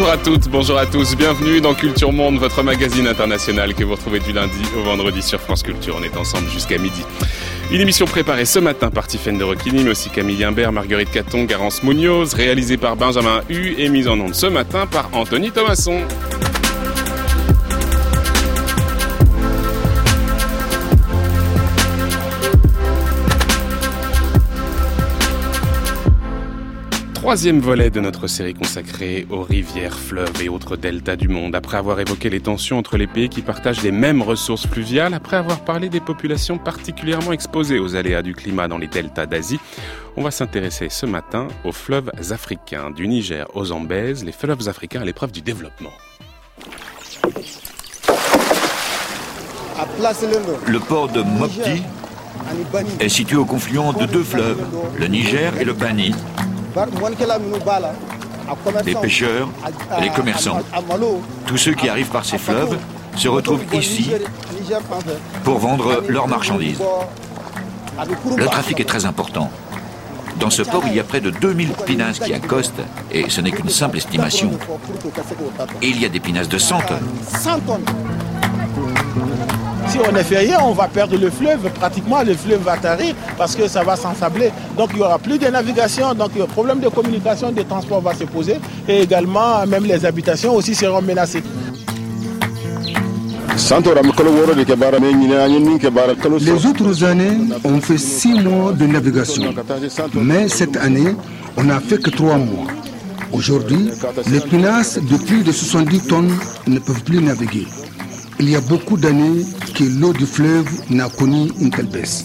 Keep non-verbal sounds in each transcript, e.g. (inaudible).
Bonjour à toutes, bonjour à tous, bienvenue dans Culture Monde, votre magazine international que vous retrouvez du lundi au vendredi sur France Culture. On est ensemble jusqu'à midi. Une émission préparée ce matin par Tiffaine de Roquigny, mais aussi Camille Imbert, Marguerite Caton, Garance Munoz, réalisée par Benjamin Hu et mise en onde ce matin par Anthony Thomasson. Troisième volet de notre série consacrée aux rivières, fleuves et autres deltas du monde. Après avoir évoqué les tensions entre les pays qui partagent les mêmes ressources fluviales, après avoir parlé des populations particulièrement exposées aux aléas du climat dans les deltas d'Asie, on va s'intéresser ce matin aux fleuves africains, du Niger aux Zambèze, les fleuves africains à l'épreuve du développement. Le port de Mopti est situé au confluent de deux fleuves, le Niger et le Bani. Les pêcheurs les commerçants, tous ceux qui arrivent par ces fleuves, se retrouvent ici pour vendre leurs marchandises. Le trafic est très important. Dans ce port, il y a près de 2000 pinasses qui accostent, et ce n'est qu'une simple estimation. Et il y a des pinasses de 100 tonnes. Si on ne fait rien, on va perdre le fleuve. Pratiquement, le fleuve va tarir parce que ça va s'ensabler. Donc, il n'y aura plus de navigation. Donc, le problème de communication, de transport va se poser. Et également, même les habitations aussi seront menacées. Les autres années, on fait six mois de navigation. Mais cette année, on n'a fait que trois mois. Aujourd'hui, les pinasses de plus de 70 tonnes ne peuvent plus naviguer. Il y a beaucoup d'années que l'eau du fleuve n'a connu une telle baisse.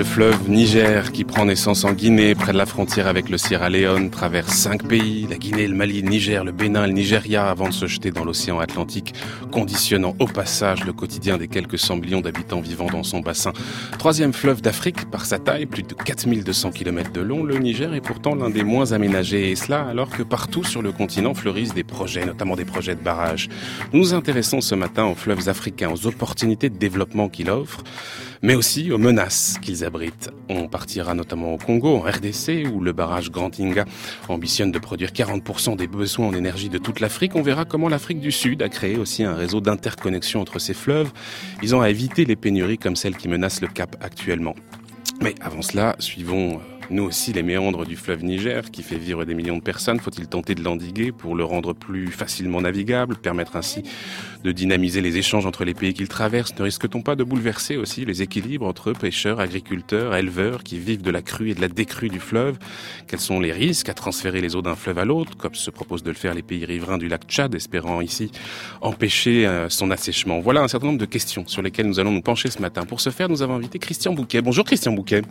Le fleuve Niger, qui prend naissance en Guinée, près de la frontière avec le Sierra Leone, traverse cinq pays, la Guinée, le Mali, le Niger, le Bénin, le Nigeria, avant de se jeter dans l'océan Atlantique, conditionnant au passage le quotidien des quelques 100 millions d'habitants vivant dans son bassin. Troisième fleuve d'Afrique par sa taille, plus de 4200 km de long, le Niger est pourtant l'un des moins aménagés, et cela alors que partout sur le continent fleurissent des projets, notamment des projets de barrages. Nous nous intéressons ce matin aux fleuves africains, aux opportunités de développement qu'il offre mais aussi aux menaces qu'ils abritent. On partira notamment au Congo, en RDC, où le barrage Grand Inga ambitionne de produire 40% des besoins en énergie de toute l'Afrique. On verra comment l'Afrique du Sud a créé aussi un réseau d'interconnexion entre ses fleuves, visant à éviter les pénuries comme celles qui menacent le Cap actuellement. Mais avant cela, suivons euh, nous aussi les méandres du fleuve Niger qui fait vivre des millions de personnes. Faut-il tenter de l'endiguer pour le rendre plus facilement navigable, permettre ainsi de dynamiser les échanges entre les pays qu'il traverse Ne risque-t-on pas de bouleverser aussi les équilibres entre pêcheurs, agriculteurs, éleveurs qui vivent de la crue et de la décrue du fleuve? Quels sont les risques à transférer les eaux d'un fleuve à l'autre, comme se propose de le faire les pays riverains du lac Tchad, espérant ici empêcher euh, son assèchement? Voilà un certain nombre de questions sur lesquelles nous allons nous pencher ce matin. Pour ce faire, nous avons invité Christian Bouquet. Bonjour Christian Bouquet.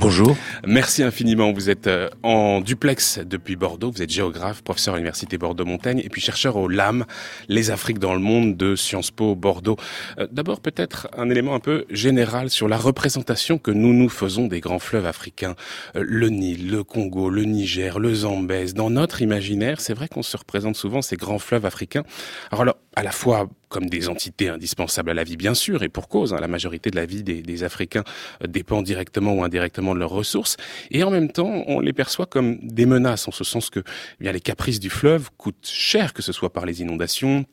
Bonjour. Merci infiniment. Vous êtes euh, en duplex depuis Bordeaux. Vous êtes géographe, professeur à l'université Bordeaux-Montaigne et puis chercheur au LAM, les Afriques dans le monde de Sciences Po Bordeaux. Euh, d'abord peut-être un élément un peu général sur la représentation que nous nous faisons des grands fleuves africains. Euh, le Nil, le Congo, le Niger, le Zambèze. Dans notre imaginaire, c'est vrai qu'on se représente souvent ces grands fleuves africains. Alors à la fois comme des entités indispensables à la vie, bien sûr, et pour cause. Hein, la majorité de la vie des, Africains dépend directement ou indirectement de leurs ressources, et en même temps, on les perçoit comme des menaces, en ce sens que eh bien, les caprices du fleuve coûtent cher, que ce soit par les inondations,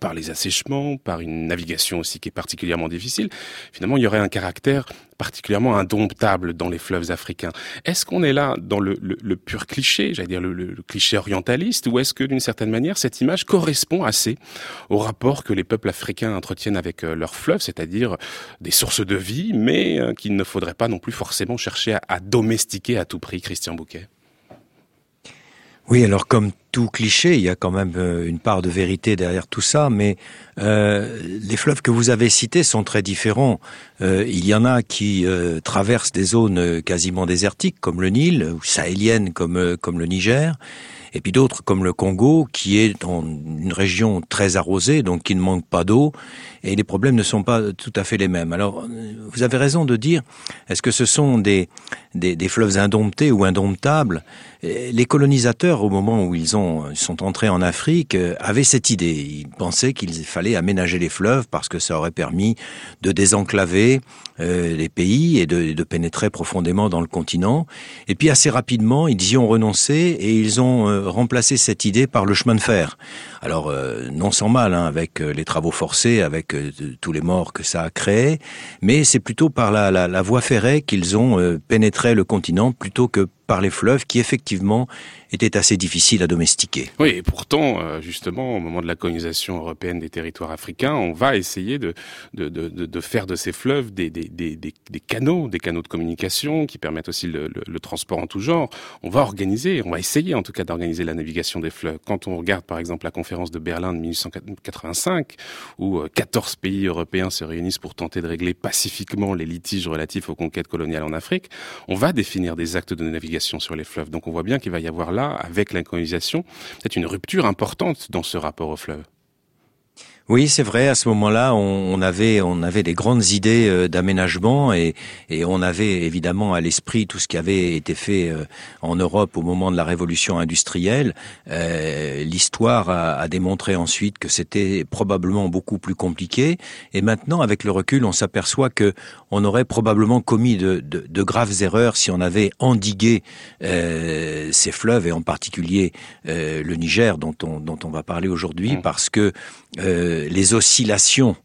par les assèchements, par une navigation aussi qui est particulièrement difficile, finalement il y aurait un caractère particulièrement indomptable dans les fleuves africains. Est-ce qu'on est là dans le, pur cliché, j'allais dire le, cliché orientaliste, ou est-ce que d'une certaine manière cette image correspond assez au rapport que les peuples africains entretiennent avec euh, leurs fleuves, c'est-à-dire des sources de vie, mais euh, qu'il ne faudrait pas non plus forcément chercher à domestiquer à tout prix, Christian Bouquet? Oui, alors comme tout cliché, il y a quand même euh, une part de vérité derrière tout ça, mais euh, les fleuves que vous avez cités sont très différents. Euh, il y en a qui euh, traversent des zones quasiment désertiques, comme le Nil, ou sahéliennes, comme, comme le Niger, et puis d'autres comme le Congo, qui est dans une région très arrosée, donc qui ne manque pas d'eau, et les problèmes ne sont pas tout à fait les mêmes. Alors, vous avez raison de dire, est-ce que ce sont des, des, des fleuves indomptés ou indomptables? Les colonisateurs, au moment où ils ont, sont entrés en Afrique, euh, avaient cette idée. Ils pensaient qu'il fallait aménager les fleuves parce que ça aurait permis de désenclaver euh, les pays et de, de, pénétrer profondément dans le continent. Et puis assez rapidement, ils y ont renoncé et ils ont euh, remplacé cette idée par le chemin de fer. Alors euh, non sans mal, hein, avec euh, les travaux forcés, avec tous les morts que ça a créé, mais c'est plutôt par la, la, la voie ferrée qu'ils ont pénétré le continent plutôt que par les fleuves qui effectivement était assez difficile à domestiquer. Oui, et pourtant, euh, justement, au moment de la colonisation européenne des territoires africains, on va essayer de, de, de, faire de ces fleuves des, des, des, des, canaux, des canaux de communication qui permettent aussi le, le, le, transport en tout genre. On va organiser, on va essayer en tout cas d'organiser la navigation des fleuves. Quand on regarde par exemple la conférence de Berlin de 1885, où 14 euh, pays européens se réunissent pour tenter de régler pacifiquement les litiges relatifs aux conquêtes coloniales en Afrique, on va définir des actes de navigation sur les fleuves. Donc on voit bien qu'il va y avoir là avec l'incolonisation, c'est une rupture importante dans ce rapport au fleuve. Oui, c'est vrai. À ce moment-là, on, avait on avait des grandes idées euh, d'aménagement et, et on avait évidemment à l'esprit tout ce qui avait été fait euh, en Europe au moment de la révolution industrielle. Euh, L'histoire a, a, démontré ensuite que c'était probablement beaucoup plus compliqué. Et maintenant, avec le recul, on s'aperçoit que on aurait probablement commis de, de, de, graves erreurs si on avait endigué euh, ces fleuves et en particulier euh, le Niger dont on, dont on va parler aujourd'hui, mmh. parce que euh, les oscillations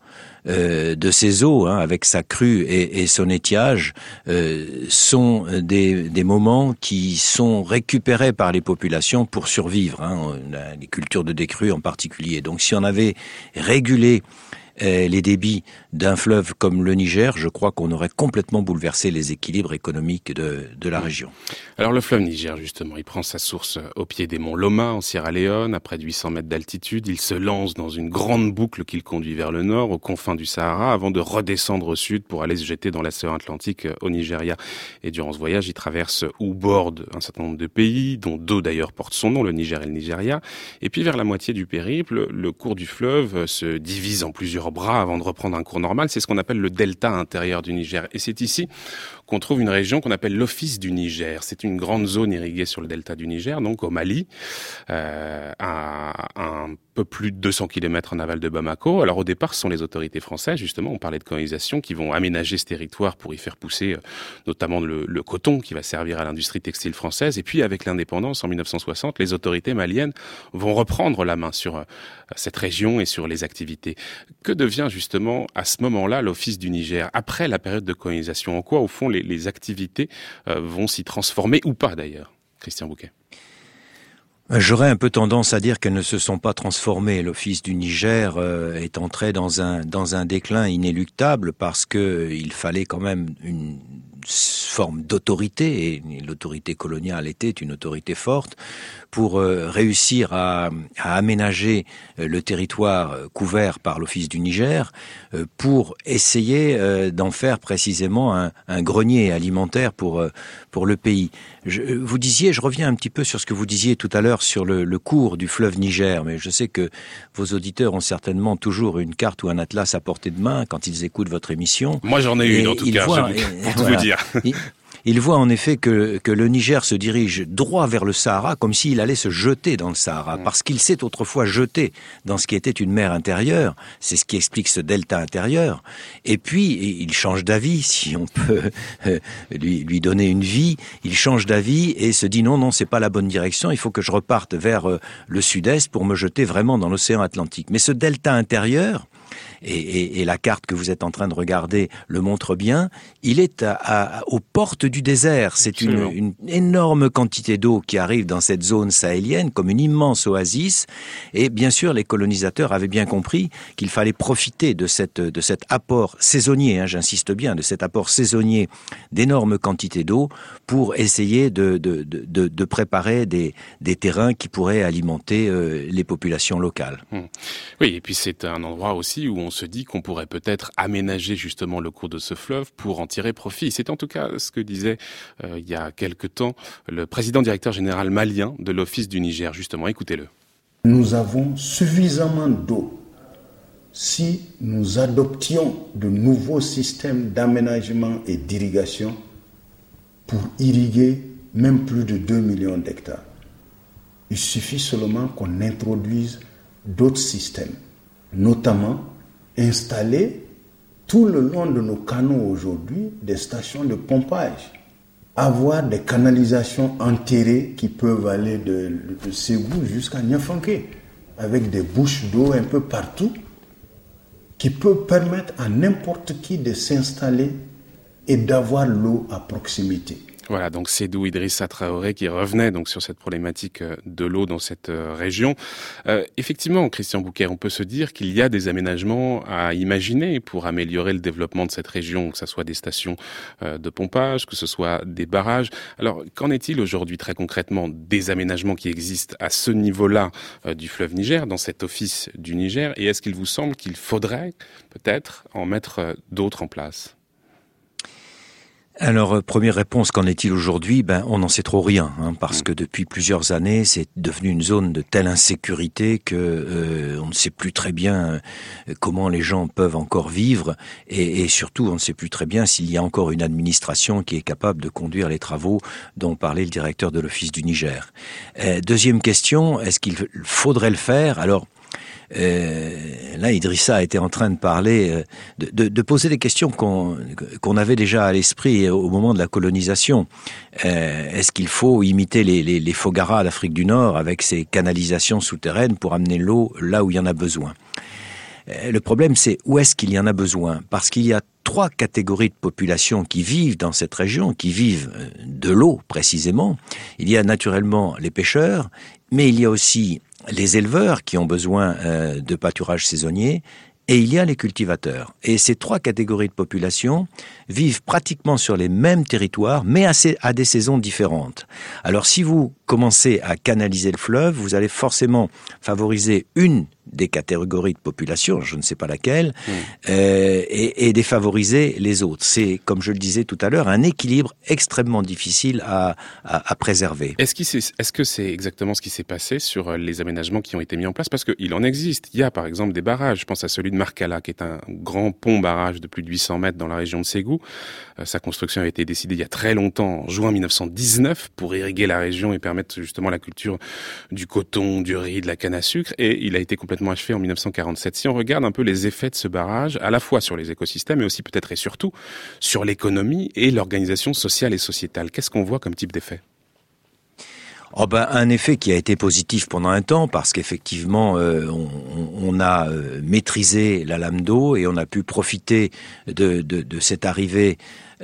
euh, de ces eaux, hein, avec sa crue et, son étiage, euh, sont des, moments qui sont récupérés par les populations pour survivre, hein, les cultures de décrue en particulier. Donc si on avait régulé euh, les débits d'un fleuve comme le Niger, je crois qu'on aurait complètement bouleversé les équilibres économiques de, de la région. Alors le fleuve Niger, justement, il prend sa source au pied des monts Loma, en Sierra Leone, à près de 800 mètres d'altitude. Il se lance dans une grande boucle qui le conduit vers le nord, aux confins du Sahara, avant de redescendre au sud pour aller se jeter dans l'océan Atlantique au Nigeria. Et durant ce voyage, il traverse ou borde un certain nombre de pays, dont deux d'ailleurs portent son nom, le Niger et le Nigeria. Et puis vers la moitié du périple, le cours du fleuve se divise en plusieurs bras avant de reprendre un cours normal. C'est ce qu'on appelle le delta intérieur du Niger. Et c'est ici qu'on trouve une région qu'on appelle l'Office du Niger. C'est une grande zone irriguée sur le delta du Niger, donc au Mali, euh, à un peu plus de 200 km en aval de Bamako. Alors au départ, ce sont les autorités françaises, justement, on parlait de colonisation, qui vont aménager ce territoire pour y faire pousser euh, notamment le, le, coton qui va servir à l'industrie textile française. Et puis avec l'indépendance en 1960, les autorités maliennes vont reprendre la main sur euh, cette région et sur les activités. Que devient justement à ce moment-là l'Office du Niger? Après la période de colonisation En quoi, au fond, les activités euh, vont s'y transformer ou pas d'ailleurs Christian Bouquet? J'aurais un peu tendance à dire qu'elles ne se sont pas transformées. L'office du Niger euh, est entré dans un dans un déclin inéluctable parce que il fallait quand même une forme d'autorité et l'autorité coloniale était une autorité forte pour euh, réussir à, aménager euh, le territoire euh, couvert par l'Office du Niger, pour essayer d'en faire précisément un, grenier alimentaire pour le pays. Je, vous disiez, je reviens un petit peu sur ce que vous disiez tout à l'heure sur le, le cours du fleuve Niger, mais je sais que vos auditeurs ont certainement toujours une carte ou un atlas à portée de main quand ils écoutent votre émission. Moi j'en ai une en tout cas, voient, je, pour (laughs) tout voilà. vous dire. Il voit en effet que, que le Niger se dirige droit vers le Sahara comme s'il allait se jeter dans le Sahara, mmh. parce qu'il s'est autrefois jeté dans ce qui était une mer intérieure. C'est ce qui explique ce delta intérieur. Et puis, il change d'avis, (laughs) si on peut euh, lui, lui donner une vie, il change d'avis et se dit non, non, c'est pas la bonne direction, il faut que je reparte vers euh, le sud-est pour me jeter vraiment dans l'océan Atlantique. Mais ce delta intérieur, et, et, et, la carte que vous êtes en train de regarder le montre bien, il est à, à, aux portes du désert. C'est une, une, énorme quantité d'eau qui arrive dans cette zone sahélienne comme une immense oasis. Et bien sûr, les colonisateurs avaient bien compris qu'il fallait profiter de, cette, de cet apport saisonnier, hein, j'insiste bien, de cet apport saisonnier d'énormes quantités d'eau pour essayer de, de, de, de préparer des, des, terrains qui pourraient alimenter euh, les populations locales. Mmh. Oui, et puis c'est un endroit aussi où on se dit qu'on pourrait peut-être aménager justement le cours de ce fleuve pour en tirer profit. C'est en tout cas ce que disait euh, il y a quelque temps le président directeur général malien de l'Office du Niger. Justement, écoutez-le. Nous avons suffisamment d'eau. Si nous adoptions de nouveaux systèmes d'aménagement et d'irrigation pour irriguer même plus de 2 millions d'hectares, il suffit seulement qu'on introduise d'autres systèmes, notamment installer tout le long de nos canaux aujourd'hui des stations de pompage, avoir des canalisations enterrées qui peuvent aller de, de Ségou jusqu'à Niafanké, avec des bouches d'eau un peu partout, qui peuvent permettre à n'importe qui de s'installer et d'avoir l'eau à proximité. Voilà, donc c'est d'où Idrissa Traoré qui revenait donc sur cette problématique euh, de l'eau dans cette euh, région. Euh, effectivement, Christian Bouquet, on peut se dire qu'il y a des aménagements à imaginer pour améliorer le développement de cette région, que ce soit des stations de pompage, que ce soit des barrages. Alors, qu'en est-il aujourd'hui très concrètement des aménagements qui existent à ce niveau-là du fleuve Niger, dans cet office du Niger, et est-ce qu'il vous semble qu'il faudrait peut-être en mettre d'autres en place? Alors, euh, première réponse, qu'en est-il aujourd'hui? Ben, on n'en sait trop rien, hein, parce mm. que depuis plusieurs années, c'est devenu une zone de telle insécurité que euh, on ne sait plus très bien euh, comment les gens peuvent encore vivre, et, et, surtout, on ne sait plus très bien s'il y a encore une administration qui est capable de conduire les travaux dont parlait le directeur de l'Office du Niger. deuxième question, est-ce qu'il faudrait le faire? Alors, euh, là, Idrissa été en train de parler, euh, de, poser des questions qu'on avait déjà à l'esprit au moment de la colonisation. Euh, Est-ce qu'il faut imiter les, les, d'Afrique du Nord avec ces canalisations souterraines pour amener l'eau là où il y en a besoin? Euh, Le problème, c'est où est-ce qu'il y en a besoin? Parce qu'il y a trois catégories de population qui vivent dans cette région, qui vivent euh, de l'eau précisément. Il y a naturellement les pêcheurs, mais il y a aussi les éleveurs qui ont besoin euh, de pâturage saisonnier, et il y a les cultivateurs. Et ces trois catégories de population vivent pratiquement sur les mêmes territoires, mais à, des saisons différentes. Alors si vous commencez à canaliser le fleuve, vous allez forcément favoriser une des catégories de population, je ne sais pas laquelle, mmh. euh, et, et, défavoriser les autres. C'est, comme je le disais tout à l'heure, un équilibre extrêmement difficile à, à, à préserver. Est-ce, est-ce que c'est exactement ce qui s'est passé sur euh, les aménagements qui ont été mis en place? Parce qu'il en existe. Il y a par exemple des barrages. Je pense à celui de Marcala, qui est un grand pont-barrage de plus de 800 mètres dans la région de Ségou. Euh, sa construction a été décidée il y a très longtemps, en juin 1919, pour irriguer la région et permettre justement la culture du coton, du riz, de la canne à sucre. Et il a été complètement achevé en 1947. Si on regarde un peu les effets de ce barrage, à la fois sur les écosystèmes, mais aussi peut-être et surtout sur l'économie et l'organisation sociale et sociétale, qu'est-ce qu'on voit comme type d'effet? Oh ben, un effet qui a été positif pendant un temps parce qu'effectivement euh, on, a euh, maîtrisé la lame d'eau et on a pu profiter de cette arrivée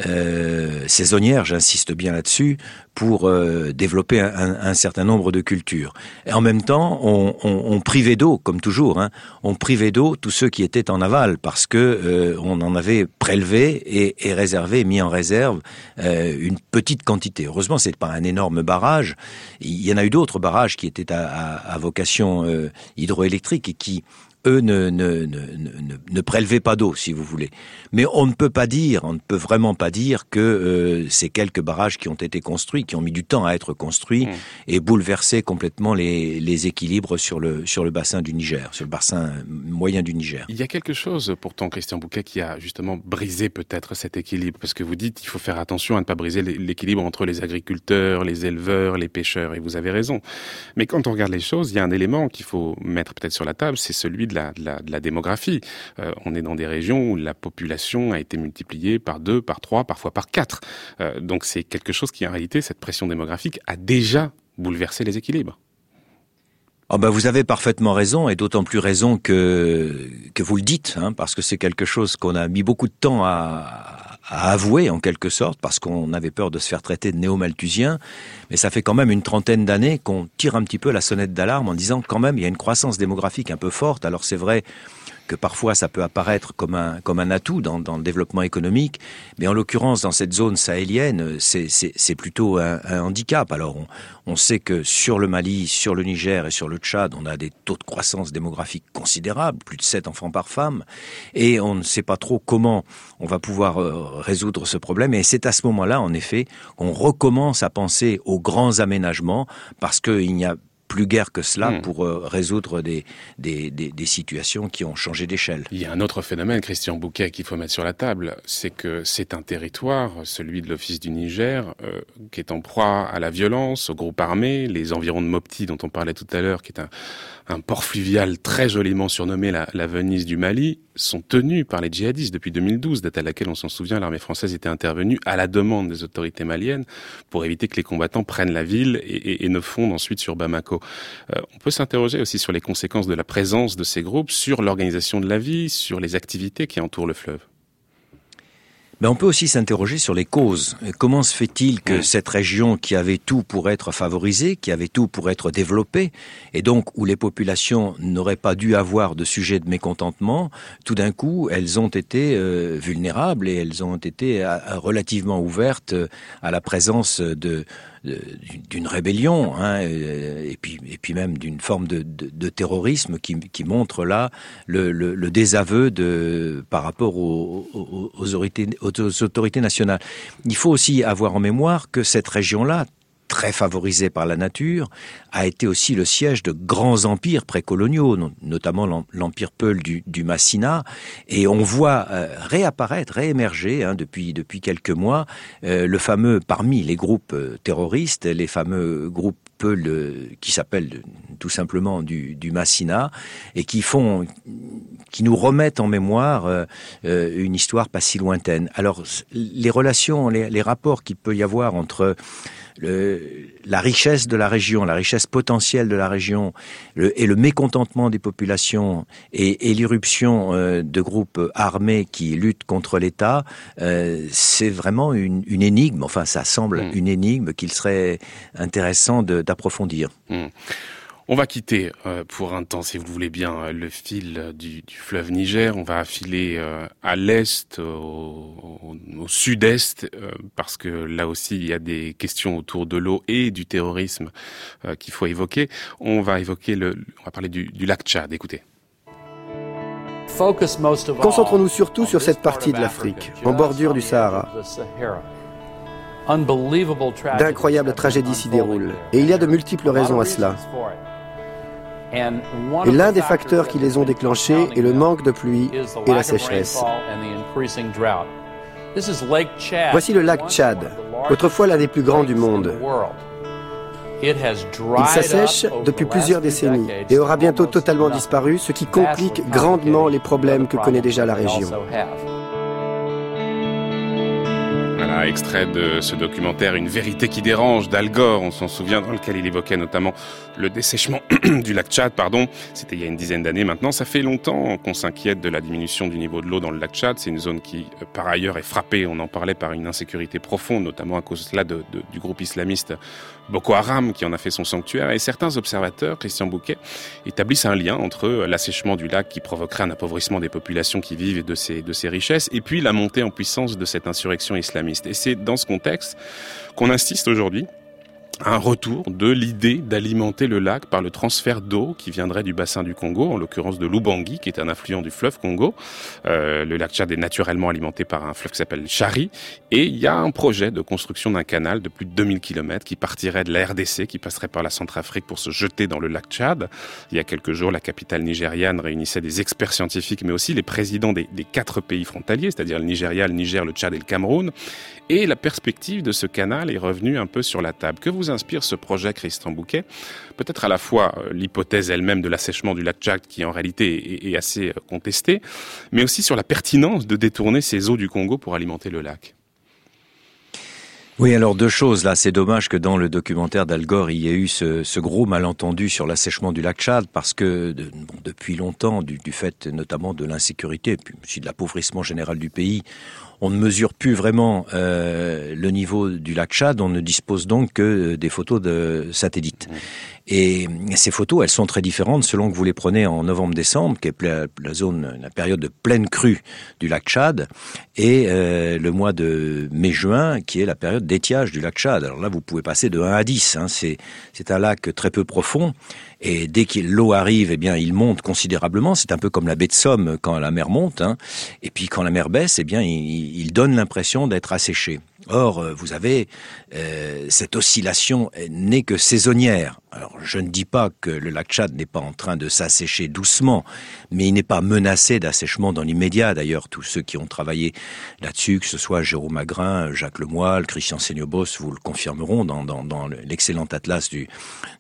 euh, saisonnière, j'insiste bien là-dessus, pour euh, développer un, un, certain nombre de cultures. Et en même temps, on, on, on privait d'eau, comme toujours, hein, on privait d'eau tous ceux qui étaient en aval, parce que euh, on en avait prélevé et, et, réservé, mis en réserve euh, une petite quantité. Heureusement, c'est pas un énorme barrage. Il y en a eu d'autres barrages qui étaient à, à, à vocation euh, hydroélectrique et qui eux ne, ne, ne, ne, ne prélevaient pas d'eau, si vous voulez. Mais on ne peut pas dire, on ne peut vraiment pas dire que euh, ces quelques barrages qui ont été construits, qui ont mis du temps à être construits, mmh. et bouleversé complètement les, les équilibres sur le, sur le bassin du Niger, sur le bassin moyen du Niger. Il y a quelque chose, pourtant, Christian Bouquet, qui a justement brisé peut-être cet équilibre, parce que vous dites qu'il faut faire attention à ne pas briser l'équilibre entre les agriculteurs, les éleveurs, les pêcheurs, et vous avez raison. Mais quand on regarde les choses, il y a un élément qu'il faut mettre peut-être sur la table, c'est celui de de la, démographie. Euh, on est dans des régions où la population a été multipliée par deux, par trois, parfois par quatre. Euh, donc c'est quelque chose qui, en réalité, cette pression démographique a déjà bouleversé les équilibres. Oh ben vous avez parfaitement raison, et d'autant plus raison que, que vous le dites, hein, parce que c'est quelque chose qu'on a mis beaucoup de temps à, à avouer en quelque sorte, parce qu'on avait peur de se faire traiter de néo-malthusien, mais ça fait quand même une trentaine d'années qu'on tire un petit peu la sonnette d'alarme en disant quand même il y a une croissance démographique un peu forte. Alors c'est vrai que parfois ça peut apparaître comme un, comme un atout dans, le développement économique, mais en l'occurrence dans cette zone sahélienne, c'est plutôt un, un, handicap. Alors on, on sait que sur le Mali, sur le Niger et sur le Tchad, on a des taux de croissance démographique considérables, plus de 7 enfants par femme, et on ne sait pas trop comment on va pouvoir euh, résoudre ce problème. Et c'est à ce moment-là, en effet, qu'on recommence à penser aux grands aménagements, parce qu'il n'y a plus guère que cela hmm. pour euh, résoudre des, des, des, situations qui ont changé d'échelle. Il y a un autre phénomène, Christian Bouquet, qu'il faut mettre sur la table, c'est que c'est un territoire, celui de l'Office du Niger, euh, qui est en proie à la violence, aux groupes armés, les environs de Mopti dont on parlait tout à l'heure, qui est un, un port fluvial très joliment surnommé la, Venise du Mali, sont tenus par les djihadistes depuis 2012, date à laquelle on s'en souvient, l'armée française était intervenue à la demande des autorités maliennes pour éviter que les combattants prennent la ville et, ne fondent ensuite sur Bamako. Euh, on peut s'interroger aussi sur les conséquences de la présence de ces groupes, sur l'organisation de la vie, sur les activités qui entourent le fleuve. Mais on peut aussi s'interroger sur les causes. Comment se fait-il que cette région qui avait tout pour être favorisée, qui avait tout pour être développée, et donc où les populations n'auraient pas dû avoir de sujet de mécontentement, tout d'un coup, elles ont été euh, vulnérables et elles ont été euh, relativement ouvertes euh, à la présence de, d'une rébellion, hein, euh, et puis et puis même d'une forme de, de, de, terrorisme qui, qui montre là le, le, le, désaveu de par rapport aux, aux, aux, autorités, aux autorités nationales. Il faut aussi avoir en mémoire que cette région-là, très favorisé par la nature, a été aussi le siège de grands empires précoloniaux, notamment l'empire Peul du, Massina, et on voit euh, réapparaître, réémerger hein, depuis depuis quelques mois euh, le fameux parmi les groupes euh, terroristes, les fameux groupes Peul qui s'appellent tout simplement du, Massina et qui font qui nous remettent en mémoire une histoire pas si lointaine. Alors les relations, les rapports qu'il peut y avoir entre le, la richesse de la région, la richesse potentielle de la région et le mécontentement des populations et, et l'irruption euh, de groupes armés qui luttent contre l'État, euh, c'est vraiment une, une, énigme, enfin ça semble mm. une énigme qu'il serait intéressant d'approfondir. Mm. On va quitter euh, pour un temps, si vous le voulez bien, euh, le fil du, du fleuve Niger. On va affiler euh, à l'est, au, au sud-est, parce que là aussi il y a des questions autour de l'eau et du terrorisme qu'il faut évoquer. On va évoquer le, on va parler du, du lac Tchad. Écoutez. Concentrons-nous surtout sur cette partie de l'Afrique, en bordure du Sahara. D'incroyables tragédies s'y déroulent, et il y a de multiples raisons à cela. Et l'un des facteurs qui les ont déclenchés est le manque de pluie et la sécheresse. Voici le lac Tchad, autrefois l'un des plus grands du monde. Il s'assèche depuis plusieurs décennies et aura bientôt totalement disparu, ce qui complique grandement les problèmes que connaît déjà la région extrait de ce documentaire Une vérité qui dérange d'Al Gore, on s'en souvient, dans lequel il évoquait notamment le dessèchement (clears throat) du lac Tchad, pardon. C'était il y a une dizaine d'années maintenant. Ça fait longtemps qu'on s'inquiète de la diminution du niveau de l'eau dans le lac Tchad. C'est une zone qui, euh, par ailleurs, est frappée, on en parlait, par une insécurité profonde, notamment à cause de, du groupe islamiste Boko Haram qui en a fait son sanctuaire. Et certains observateurs, Christian Bouquet, établissent un lien entre l'assèchement du lac qui provoquerait un appauvrissement des populations qui vivent de ces, de ces richesses et puis la montée en puissance de cette insurrection islamiste. Et c'est dans ce contexte qu'on insiste aujourd'hui un retour de l'idée d'alimenter le lac par le transfert d'eau qui viendrait du bassin du Congo, en l'occurrence de l'Ubangi, qui est un affluent du fleuve Congo. Euh, le lac Tchad est naturellement alimenté par un fleuve qui s'appelle Chari, et il y a un projet de construction d'un canal de plus de 2000 km qui partirait de la RDC, qui passerait par la Centrafrique pour se jeter dans le lac Tchad. Il y a quelques jours, la capitale nigériane réunissait des experts scientifiques, mais aussi les présidents des, des quatre pays frontaliers, c'est-à-dire le Nigeria, le Niger, le Tchad et le Cameroun. Et la perspective de ce canal est revenue un peu sur la table. Que vous inspire ce projet, Christian Bouquet? Peut-être à la fois euh, l'hypothèse elle-même de l'assèchement du lac Tchad, qui en réalité est, assez euh, contestée, mais aussi sur la pertinence de détourner ces eaux du Congo pour alimenter le lac. Oui, alors deux choses là. C'est dommage que dans le documentaire d'Al Gore, il y ait eu ce, gros malentendu sur l'assèchement du lac Tchad, parce que depuis longtemps, du, fait notamment de l'insécurité, puis aussi de l'appauvrissement général du pays, on ne mesure plus vraiment euh, le niveau du lac Tchad. On ne dispose donc que des photos de satellites. Mmh. Et ces photos, elles sont très différentes selon que vous les prenez en novembre-décembre, qui est la zone, la période de pleine crue du lac Tchad, et euh, le mois de mai-juin, qui est la période d'étiage du lac Tchad. Alors là, vous pouvez passer de 1 à 10. Hein. C'est un lac très peu profond. Et dès que l'eau arrive, eh bien, il monte considérablement. C'est un peu comme la baie de Somme quand la mer monte. Hein. Et puis quand la mer baisse, eh bien, il, il donne l'impression d'être asséché. Or, euh, vous avez euh, cette oscillation n'est que saisonnière. Alors, je ne dis pas que le lac Tchad n'est pas en train de s'assécher doucement, mais il n'est pas menacé d'assèchement dans l'immédiat. D'ailleurs, tous ceux qui ont travaillé là-dessus, que ce soit Jérôme Magrin, Jacques Lemoyle, Christian Seignobos, vous le confirmeront dans, dans, dans l'excellent atlas du,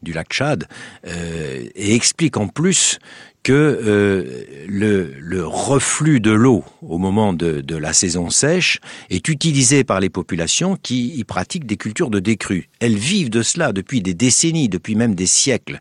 lac Tchad, euh, et expliquent en plus que euh, le, le, reflux de l'eau au moment de, de, la saison sèche est utilisé par les populations qui y pratiquent des cultures de décrue. Elles vivent de cela depuis des décennies, depuis même des siècles.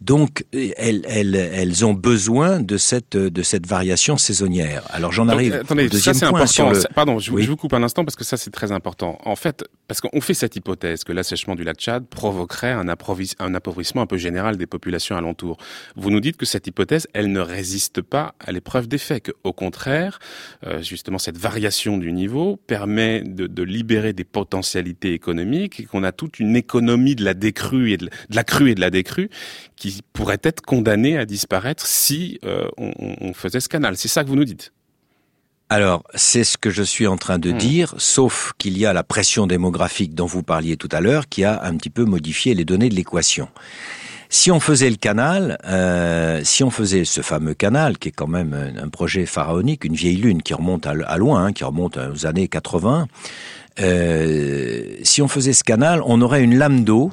Donc, elles, elles, elles, ont besoin de cette, de cette variation saisonnière. Alors, j'en arrive attendez, au deuxième ça, point important. sur le... Pardon, je, je, vous coupe un instant parce que ça, c'est très important. En fait, parce qu'on fait cette hypothèse que l'assèchement du lac Tchad provoquerait un, un appauvrissement un peu général des populations alentours. Vous nous dites que cette hypothèse, elle ne résiste pas à l'épreuve des faits, qu'au contraire, euh, justement, cette variation du niveau permet de, de libérer des potentialités économiques et qu'on a toute une économie de la décrue et de, de la crue et de la décrue qui pourrait être condamnée à disparaître si euh, on, on faisait ce canal. C'est ça que vous nous dites? Alors, c'est ce que je suis en train de Hmm. dire, sauf qu'il y a la pression démographique dont vous parliez tout à l'heure qui a un petit peu modifié les données de l'équation. Si on faisait le canal, euh, si on faisait ce fameux canal, qui est quand même un, un projet pharaonique, une vieille lune qui remonte à, à loin, hein, qui remonte aux années 80, euh, si on faisait ce canal, on aurait une lame d'eau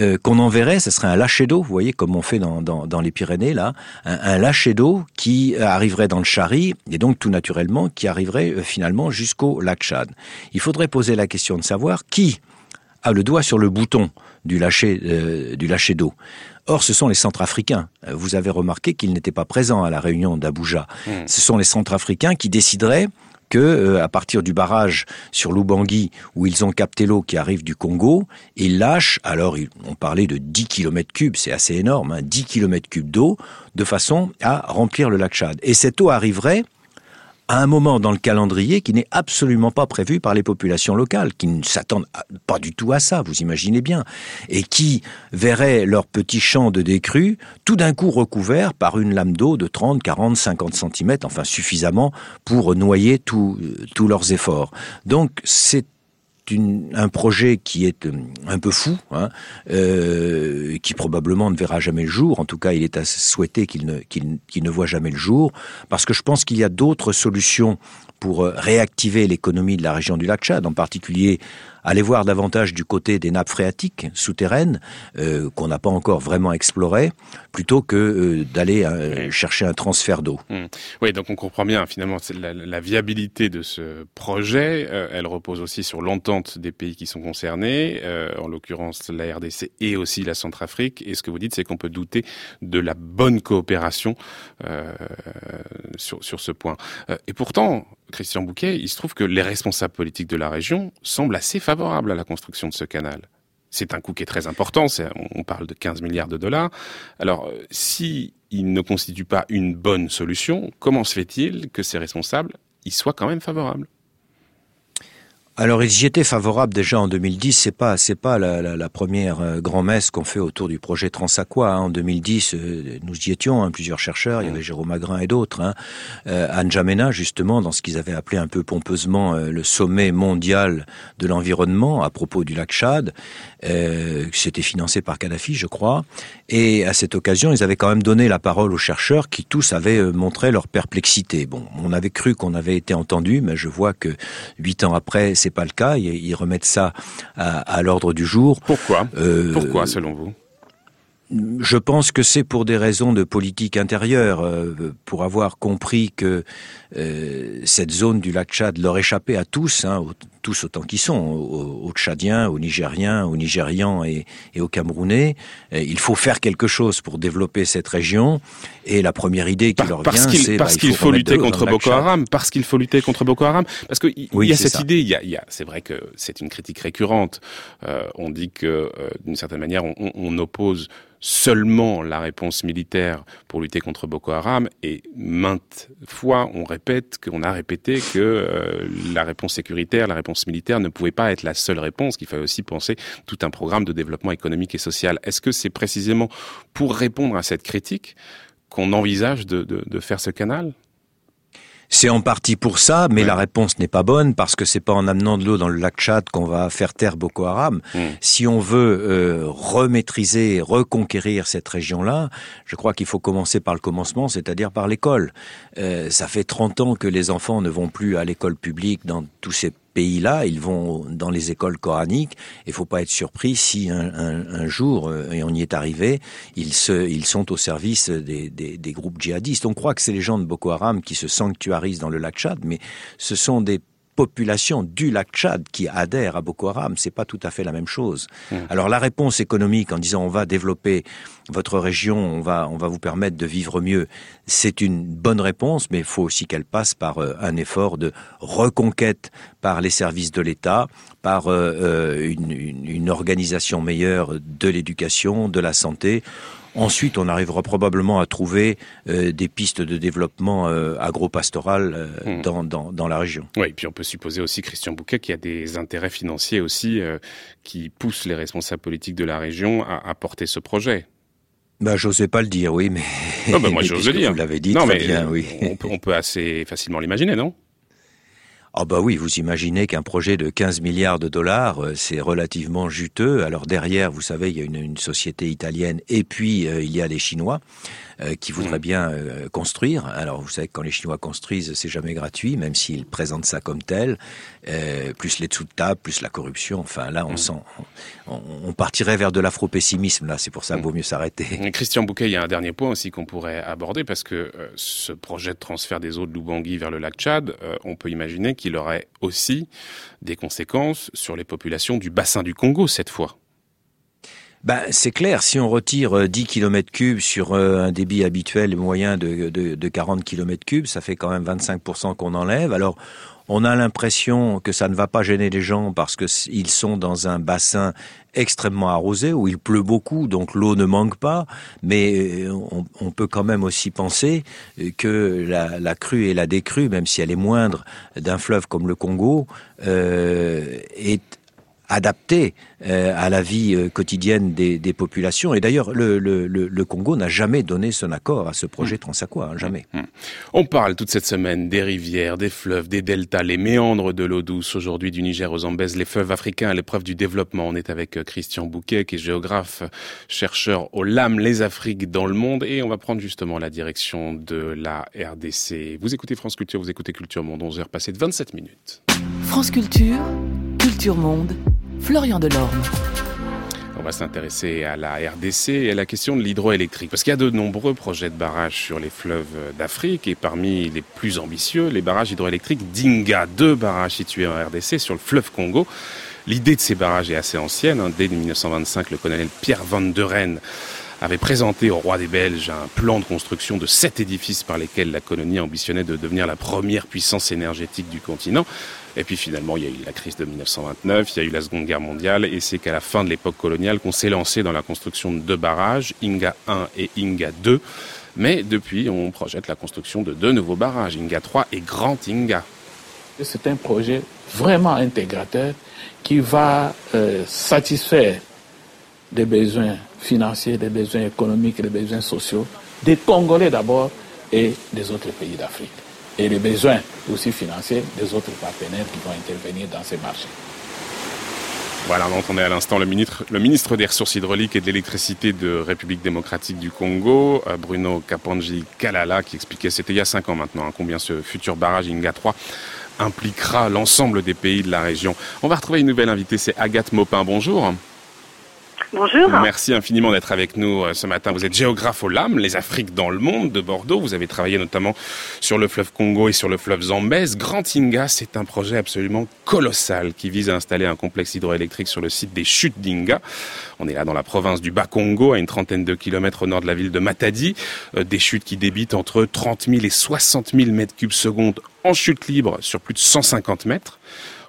euh, qu'on enverrait, ce serait un lâcher d'eau, vous voyez, comme on fait dans, dans, dans les Pyrénées, là, un, un lâcher d'eau qui arriverait dans le Chari, et donc tout naturellement, qui arriverait euh, finalement jusqu'au lac Chad. Il faudrait poser la question de savoir qui a le doigt sur le bouton du lâcher, euh, du lâcher d'eau. Or, ce sont les Centrafricains. Euh, Vous avez remarqué qu'ils n'étaient pas présents à la réunion d'Abuja. Mmh. Ce sont les Centrafricains qui décideraient que, euh, à partir du barrage sur l'Ubangui, où ils ont capté l'eau qui arrive du Congo, ils lâchent, alors on parlait de 10 km cubes, c'est assez énorme, hein, 10 km cubes d'eau, de façon à remplir le lac Chad. Et cette eau arriverait à un moment dans le calendrier qui n'est absolument pas prévu par les populations locales, qui ne s'attendent pas du tout à ça, vous imaginez bien, et qui verraient leur petit champ de décrue tout d'un coup recouvert par une lame d'eau de 30, 40, 50 cm, enfin suffisamment pour noyer tous tous leurs efforts. Donc c'est une, un projet qui est euh, un peu fou, hein, euh, qui probablement ne verra jamais le jour. En tout cas, il est à souhaiter qu'il qu'il ne voit jamais le jour, parce que je pense qu'il y a d'autres solutions pour euh, réactiver l'économie de la région du lac Tchad, en particulier aller voir davantage du côté des nappes phréatiques souterraines euh, qu'on n'a pas encore vraiment explorées, plutôt que euh, d'aller chercher un transfert d'eau. Mmh. Oui, donc on comprend bien finalement la, la, viabilité de ce projet. Elle repose aussi sur l'entente des pays qui sont concernés, en l'occurrence la RDC et aussi la Centrafrique. Et ce que vous dites, c'est qu'on peut douter de la bonne coopération sur, sur ce point. Et pourtant, Christian Bouquet, il se trouve que les responsables politiques de la région semblent assez favorables à la construction de ce canal. C'est un coût qui est très important, on parle de 15 milliards de dollars. Alors, si il ne constitue pas une bonne solution, comment se fait-il que ces responsables y soient quand même favorables? Alors ils y étaient favorables déjà en 2010. C'est pas c'est pas la, la, la première euh, grand-messe qu'on fait autour du projet Transaqua. Hein. En 2010, euh, nous y étions, hein, plusieurs chercheurs. Il y avait Jérôme Magrin et d'autres. Hein. Euh, Anne Jamena, justement, dans ce qu'ils avaient appelé un peu pompeusement euh, le sommet mondial de l'environnement à propos du lac Chad. Euh, C'était financé par Kadhafi, je crois. Et à cette occasion, ils avaient quand même donné la parole aux chercheurs qui tous avaient euh, montré leur perplexité. Bon, on avait cru qu'on avait été entendu, mais je vois que huit ans après c'est pas le cas. Ils, ils remettent ça à, à l'ordre du jour. Pourquoi? Euh, Pourquoi, selon vous? je pense que c'est pour des raisons de politique intérieure, euh, pour avoir compris que euh, cette zone du lac Tchad leur échappait à tous, hein, tous autant qu'ils sont, aux, Tchadiens, aux Nigériens, aux Nigérians et, aux Camerounais. il faut faire quelque chose pour développer cette région. Et la première idée qui leur vient, c'est parce qu'il faut, lutter contre Boko Haram, parce qu'il faut lutter contre Boko Haram, parce qu'il y a cette idée. Il y a, c'est vrai que c'est une critique récurrente. Euh, on dit que, euh, d'une certaine manière, on, on oppose seulement la réponse militaire pour lutter contre Boko Haram et maintes fois on répète qu'on a répété que euh, la réponse sécuritaire, la réponse militaire ne pouvait pas être la seule réponse, qu'il fallait aussi penser tout un programme de développement économique et social. Est-ce que c'est précisément pour répondre à cette critique qu'on envisage de, de, de faire ce canal? C'est en partie pour ça, mais la réponse n'est pas bonne parce que c'est pas en amenant de l'eau dans le lac Tchad qu'on va faire taire Boko Haram. Hmm. Si on veut euh, remaîtriser, reconquérir cette région-là, je crois qu'il faut commencer par le commencement, c'est-à-dire par l'école. Euh, ça fait 30 ans que les enfants ne vont plus à l'école publique dans tous ces pays-là, ils vont dans les écoles coraniques. Il faut pas être surpris si un, jour, euh, et on y est arrivé, ils, sont au service des, des, des groupes djihadistes. On croit que c'est les gens de Boko Haram qui se sanctuarisent dans le lac Tchad, mais ce sont des population du lac Tchad qui adhère à Boko Haram, c'est pas tout à fait la même chose. Mmh. Alors la réponse économique en disant on va développer votre région, on va on va vous permettre de vivre mieux, c'est une bonne réponse, mais il faut aussi qu'elle passe par euh, un effort de reconquête par les services de l'État, par euh, euh, une, une organisation meilleure de l'éducation, de la santé. Ensuite, on arrivera probablement à trouver euh, des pistes de développement euh, agro-pastoral euh, hmm. dans, dans, dans, la région. Oui, et puis on peut supposer aussi, Christian Bouquet, qu'il y a des intérêts financiers aussi qui poussent les responsables politiques de la région à, à porter ce projet. Bah, j'osais pas le dire, oui, mais. Non, bah, moi, (laughs) j'ose le dire. Vous l'avez dit non, très mais bien, oui. On peut, on peut assez facilement l'imaginer, non? Ah bah oui, vous imaginez qu'un projet de 15 milliards de dollars, euh, c'est relativement juteux. Alors derrière, vous savez, il y a une, société italienne et puis euh, il y a les Chinois. Euh, qui voudraient mm. bien euh, construire. Alors vous savez que quand les Chinois construisent, c'est jamais gratuit, même s'ils présentent ça comme tel. Euh, plus les dessous de table, plus la corruption. Enfin là, on mm. sent, on, partirait vers de l'afro-pessimisme. Là, c'est pour ça qu'il vaut mieux s'arrêter. Christian Bouquet, il y a un dernier point aussi qu'on pourrait aborder parce que ce projet de transfert des eaux de Lubangui vers le lac Tchad, on peut imaginer qu'il aurait aussi des conséquences sur les populations du bassin du Congo cette fois. Ben, c'est clair, si on retire 10 km cubes sur euh, un débit habituel moyen de, de, de 40 km cubes, ça fait quand même 25% qu'on enlève. Alors, on a l'impression que ça ne va pas gêner les gens parce qu'ils sont dans un bassin extrêmement arrosé où il pleut beaucoup, donc l'eau ne manque pas. Mais euh, on, peut quand même aussi penser que la, la, crue et la décrue, même si elle est moindre d'un fleuve comme le Congo, euh, est adapté euh, à la vie euh, quotidienne des, des populations. Et d'ailleurs, le, le, le, Congo n'a jamais donné son accord à ce projet mmh. Transaqua, hein, jamais. Mmh. On parle toute cette semaine des rivières, des fleuves, des deltas, les méandres de l'eau douce. Aujourd'hui, du Niger aux Zambèze, les fleuves africains à l'épreuve du développement. On est avec euh, Christian Bouquet, qui est géographe, chercheur au LAM, les Afriques dans le monde. Et on va prendre justement la direction de la RDC. Vous écoutez France Culture, vous écoutez Culture Monde, 11h passées de 27 minutes. France Culture, Culture Monde. Florian Delorme. On va s'intéresser à la RDC et à la question de l'hydroélectrique. Parce qu'il y a de nombreux projets de barrages sur les fleuves d'Afrique et parmi les plus ambitieux, les barrages hydroélectriques d'Inga, deux barrages situés en RDC sur le fleuve Congo. L'idée de ces barrages est assez ancienne. Hein. Dès 1925, le colonel Pierre Van der Ren avait présenté au roi des Belges un plan de construction de sept édifices par lesquels la colonie ambitionnait de devenir la première puissance énergétique du continent. Et puis finalement, il y a eu la crise de 1929, il y a eu la Seconde Guerre mondiale, et c'est qu'à la fin de l'époque coloniale qu'on s'est lancé dans la construction de deux barrages, Inga 1 et Inga 2. Mais depuis, on projette la construction de deux nouveaux barrages, Inga 3 et Grand Inga. C'est un projet vraiment intégrateur qui va euh, satisfaire des besoins financiers, des besoins économiques, des besoins sociaux des Congolais d'abord et des autres pays d'Afrique et les besoins aussi financiers des autres partenaires qui vont intervenir dans ces marchés. Voilà, on entendait à l'instant le ministre, le ministre des Ressources hydrauliques et de l'électricité de République démocratique du Congo, euh, Bruno Kapanji Kalala, qui expliquait, c'était il y a cinq ans maintenant, hein, combien ce futur barrage Inga 3 impliquera l'ensemble des pays de la région. On va retrouver une nouvelle invitée, c'est Agathe Maupin. Bonjour. Bonjour. Merci infiniment d'être avec nous euh, ce matin. Vous êtes géographe au LAM, les Afriques dans le monde de Bordeaux. Vous avez travaillé notamment sur le fleuve Congo et sur le fleuve Zambèze. Grand Inga, c'est un projet absolument colossal qui vise à installer un complexe hydroélectrique sur le site des chutes d'Inga. On est là dans la province du Bas-Congo, à une trentaine de kilomètres au nord de la ville de Matadi. Euh, des chutes qui débitent entre 30 000 et 60 000 mètres cubes secondes en chute libre sur plus de 150 mètres.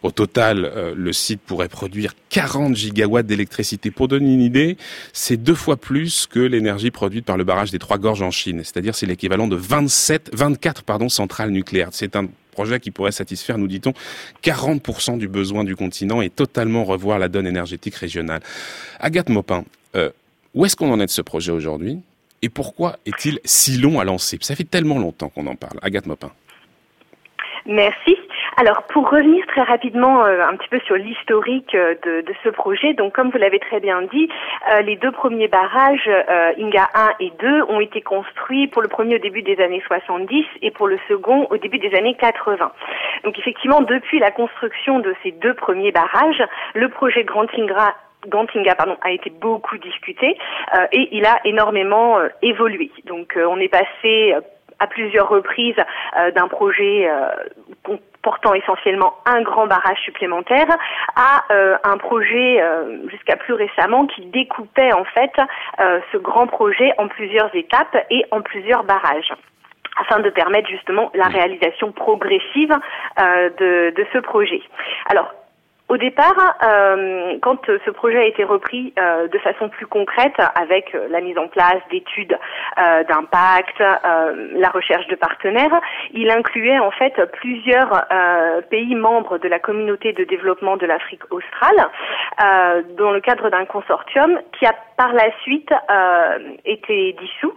Au total, euh, le site pourrait produire 40 gigawatts d'électricité. Pour donner une idée, c'est deux fois plus que l'énergie produite par le barrage des Trois Gorges en Chine. C'est-à-dire c'est l'équivalent de 27, 24 pardon, centrales nucléaires. C'est un projet qui pourrait satisfaire, nous dit-on, 40% du besoin du continent et totalement revoir la donne énergétique régionale. Agathe Maupin, euh, où est-ce qu'on en est de ce projet aujourd'hui et pourquoi est-il si long à lancer? Ça fait tellement longtemps qu'on en parle. Agathe Maupin. Merci. Alors, pour revenir très rapidement euh, un petit peu sur l'historique euh, de, de, ce projet, donc comme vous l'avez très bien dit, euh, les deux premiers barrages, Inga 1 et 2, ont été construits pour le premier au début des années 70 et pour le second au début des années 80. Donc effectivement, depuis la construction de ces deux premiers barrages, le projet Grand Gantinga pardon, a été beaucoup discuté et il a énormément évolué. Donc on est passé à plusieurs reprises d'un projet portant essentiellement un grand barrage supplémentaire, à euh, un projet euh, jusqu'à plus récemment qui découpait en fait euh, ce grand projet en plusieurs étapes et en plusieurs barrages afin de permettre justement la réalisation progressive de, de ce projet. Alors, au départ, euh, quand ce projet a été repris euh, de façon plus concrète, avec euh, la mise en place d'études d'impact, la recherche de partenaires, il incluait en fait plusieurs pays membres de la communauté de développement de l'Afrique australe, dans le cadre d'un consortium qui a par la suite été dissous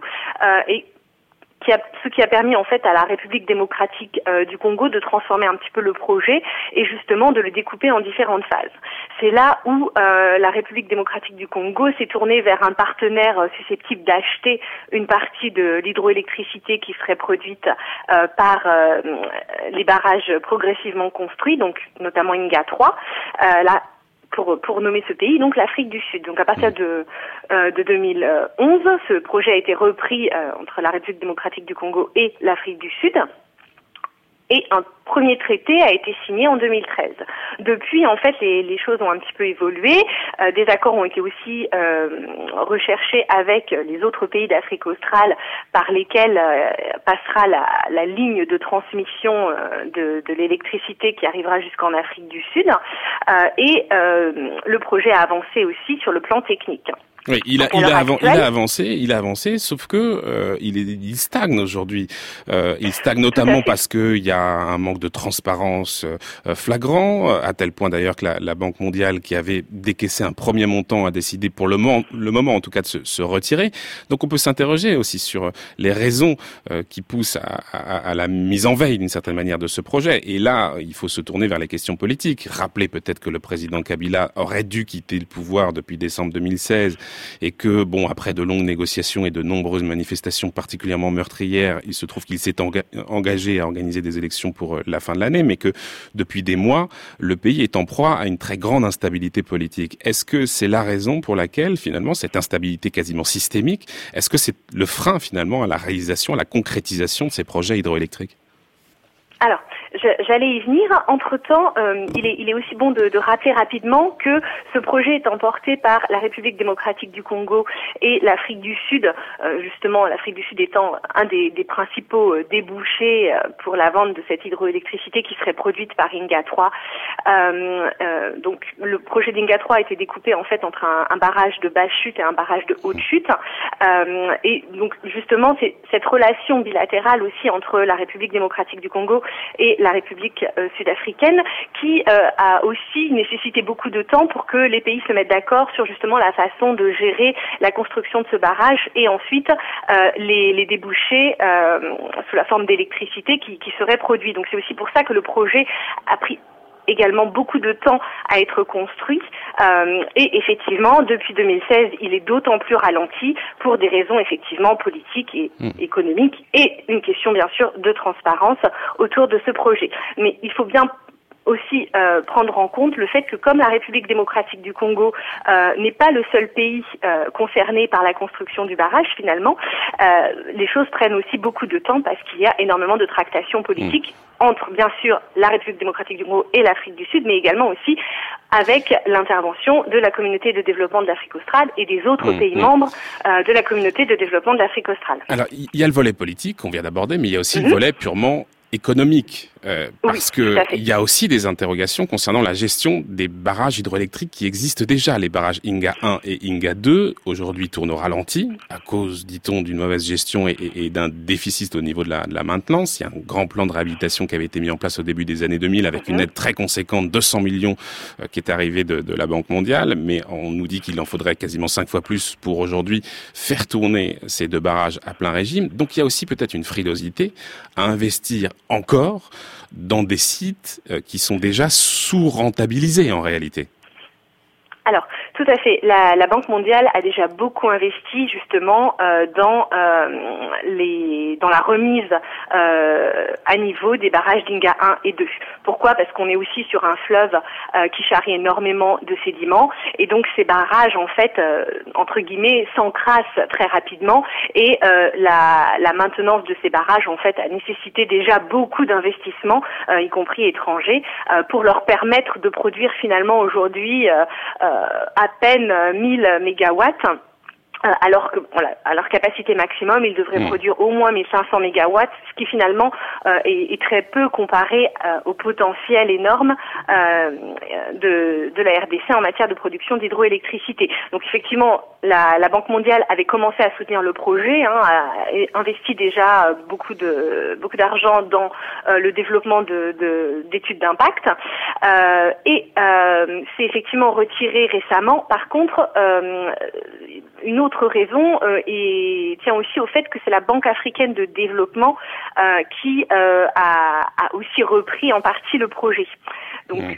et ce qui a permis en fait à la République démocratique euh, du Congo de transformer un petit peu le projet et justement de le découper en différentes phases. C'est là où euh, la République démocratique du Congo s'est tournée vers un partenaire euh, susceptible d'acheter une partie de l'hydroélectricité qui serait produite par les barrages progressivement construits, donc notamment Inga 3. Là, pour, pour nommer ce pays, donc l'Afrique du Sud. Donc à partir de, euh, de 2011, ce projet a été repris euh, entre la République démocratique du Congo et l'Afrique du Sud. Et un premier traité a été signé en 2013. Depuis, en fait, les, choses ont un petit peu évolué. Euh, des accords ont été aussi euh, recherchés avec les autres pays d'Afrique australe par lesquels euh, passera la, ligne de transmission de l'électricité qui arrivera jusqu'en Afrique du Sud. et le projet a avancé aussi sur le plan technique. Oui, il a, il a, il a avancé, il a avancé, sauf que euh, il, est, il stagne aujourd'hui. Euh, il stagne notamment parce qu'il y a un manque de transparence euh, flagrant, à tel point d'ailleurs que la, la, Banque mondiale, qui avait décaissé un premier montant, a décidé pour le moment, le moment en tout cas de se, se retirer. Donc on peut s'interroger aussi sur les raisons euh, qui poussent à, à, à, la mise en veille d'une certaine manière de ce projet. Et là, il faut se tourner vers les questions politiques. Rappeler peut-être que le président Kabila aurait dû quitter le pouvoir depuis décembre 2016 et que, bon, après de longues négociations et de nombreuses manifestations particulièrement meurtrières, il se trouve qu'il s'est engagé à organiser des élections pour euh, la fin de l'année, mais que depuis des mois, le pays est en proie à une très grande instabilité politique. Est-ce que c'est la raison pour laquelle, finalement, cette instabilité quasiment systémique, est-ce que c'est le frein, finalement, à la réalisation, à la concrétisation de ces projets hydroélectriques? Alors, j'allais y venir. Entre-temps, euh, il, est, il, est, aussi bon de, de, rappeler rapidement que ce projet est emporté par la République démocratique du Congo et l'Afrique du Sud, euh, justement l'Afrique du Sud étant un des, des principaux euh, débouchés euh, pour la vente de cette hydroélectricité qui serait produite par Inga 3. Euh, donc le projet d'Inga 3 a été découpé en fait entre un, un, barrage de basse chute et un barrage de haute chute. et donc justement, c'est cette relation bilatérale aussi entre la République démocratique du Congo et la République euh, sud-africaine, qui euh, a aussi nécessité beaucoup de temps pour que les pays se mettent d'accord sur justement la façon de gérer la construction de ce barrage et ensuite euh, les, les, débouchés sous la forme d'électricité qui, qui serait produit. Donc c'est aussi pour ça que le projet a pris également beaucoup de temps à être construit. Euh, et effectivement, depuis 2016, il est d'autant plus ralenti pour des raisons effectivement politiques et hmm. économiques et une question bien sûr de transparence autour de ce projet. Mais il faut bien aussi euh, prendre en compte le fait que comme la République démocratique du Congo euh, n'est pas le seul pays euh, concerné par la construction du barrage, finalement, les choses prennent aussi beaucoup de temps parce qu'il y a énormément de tractations politiques mm. entre, bien sûr, la République démocratique du Congo et l'Afrique du Sud, mais également aussi avec l'intervention de la communauté de développement de l'Afrique australe et des autres mm, pays mm. membres de la communauté de développement de l'Afrique australe. Alors, il y a le volet politique qu'on vient d'aborder, mais il y a aussi le mhm. volet purement économique. Euh, parce que il y a aussi des interrogations concernant la gestion des barrages hydroélectriques qui existent déjà. Les barrages Inga 1 et Inga 2 aujourd'hui tournent au ralenti à cause, dit-on, d'une mauvaise gestion et, et, d'un déficit au niveau de la, de la, maintenance. Il y a un grand plan de réhabilitation qui avait été mis en place au début des années 2000 avec une aide très conséquente, 200 millions, euh, qui est arrivée de, de, la Banque mondiale. Mais on nous dit qu'il en faudrait quasiment cinq fois plus pour aujourd'hui faire tourner ces deux barrages à plein régime. Donc il y a aussi peut-être une frilosité à investir encore dans des sites euh, qui sont déjà sous-rentabilisés en réalité. Alors, tout à fait. La, Banque mondiale a déjà beaucoup investi justement euh, dans euh, les dans la remise à niveau des barrages d'Inga 1 et 2. Pourquoi? Parce qu'on est aussi sur un fleuve euh, qui charrie énormément de sédiments. Et donc ces barrages en fait euh, entre guillemets s'encrassent très rapidement. Et la, la, maintenance de ces barrages en fait a nécessité déjà beaucoup d'investissements, y compris étrangers, pour leur permettre de produire finalement aujourd'hui à peine 1000 mégawatts. euh, alors que voilà, à leur capacité maximum, ils devraient hmm. produire au moins 1500 mégawatts, ce qui finalement euh, est, est, très peu comparé euh, au potentiel énorme euh, de, de, la RDC en matière de production d'hydroélectricité. Donc effectivement, la, la, Banque mondiale avait commencé à soutenir le projet, hein, a investi déjà beaucoup de beaucoup d'argent dans le développement de, d'études d'impact, et c'est effectivement retiré récemment. Par contre, une autre raison euh, et tient aussi au fait que c'est la Banque africaine de développement euh, qui euh, a, a, aussi repris en partie le projet. Donc mmh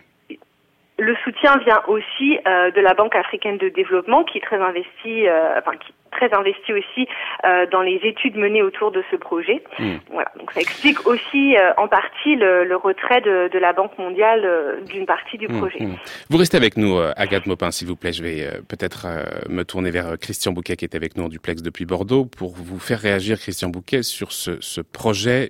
le soutien vient aussi euh, de la Banque africaine de développement qui est très investie, euh, enfin qui très investie aussi euh, dans les études menées autour de ce projet. Hmm. Voilà, donc ça explique aussi en partie le, retrait de, la Banque mondiale d'une partie du hmm, projet. Hmm. Vous restez avec nous, Agathe Maupin, s'il vous plaît. Je vais peut-être me tourner vers Christian Bouquet qui est avec nous en duplex depuis Bordeaux pour vous faire réagir, Christian Bouquet, sur ce, ce projet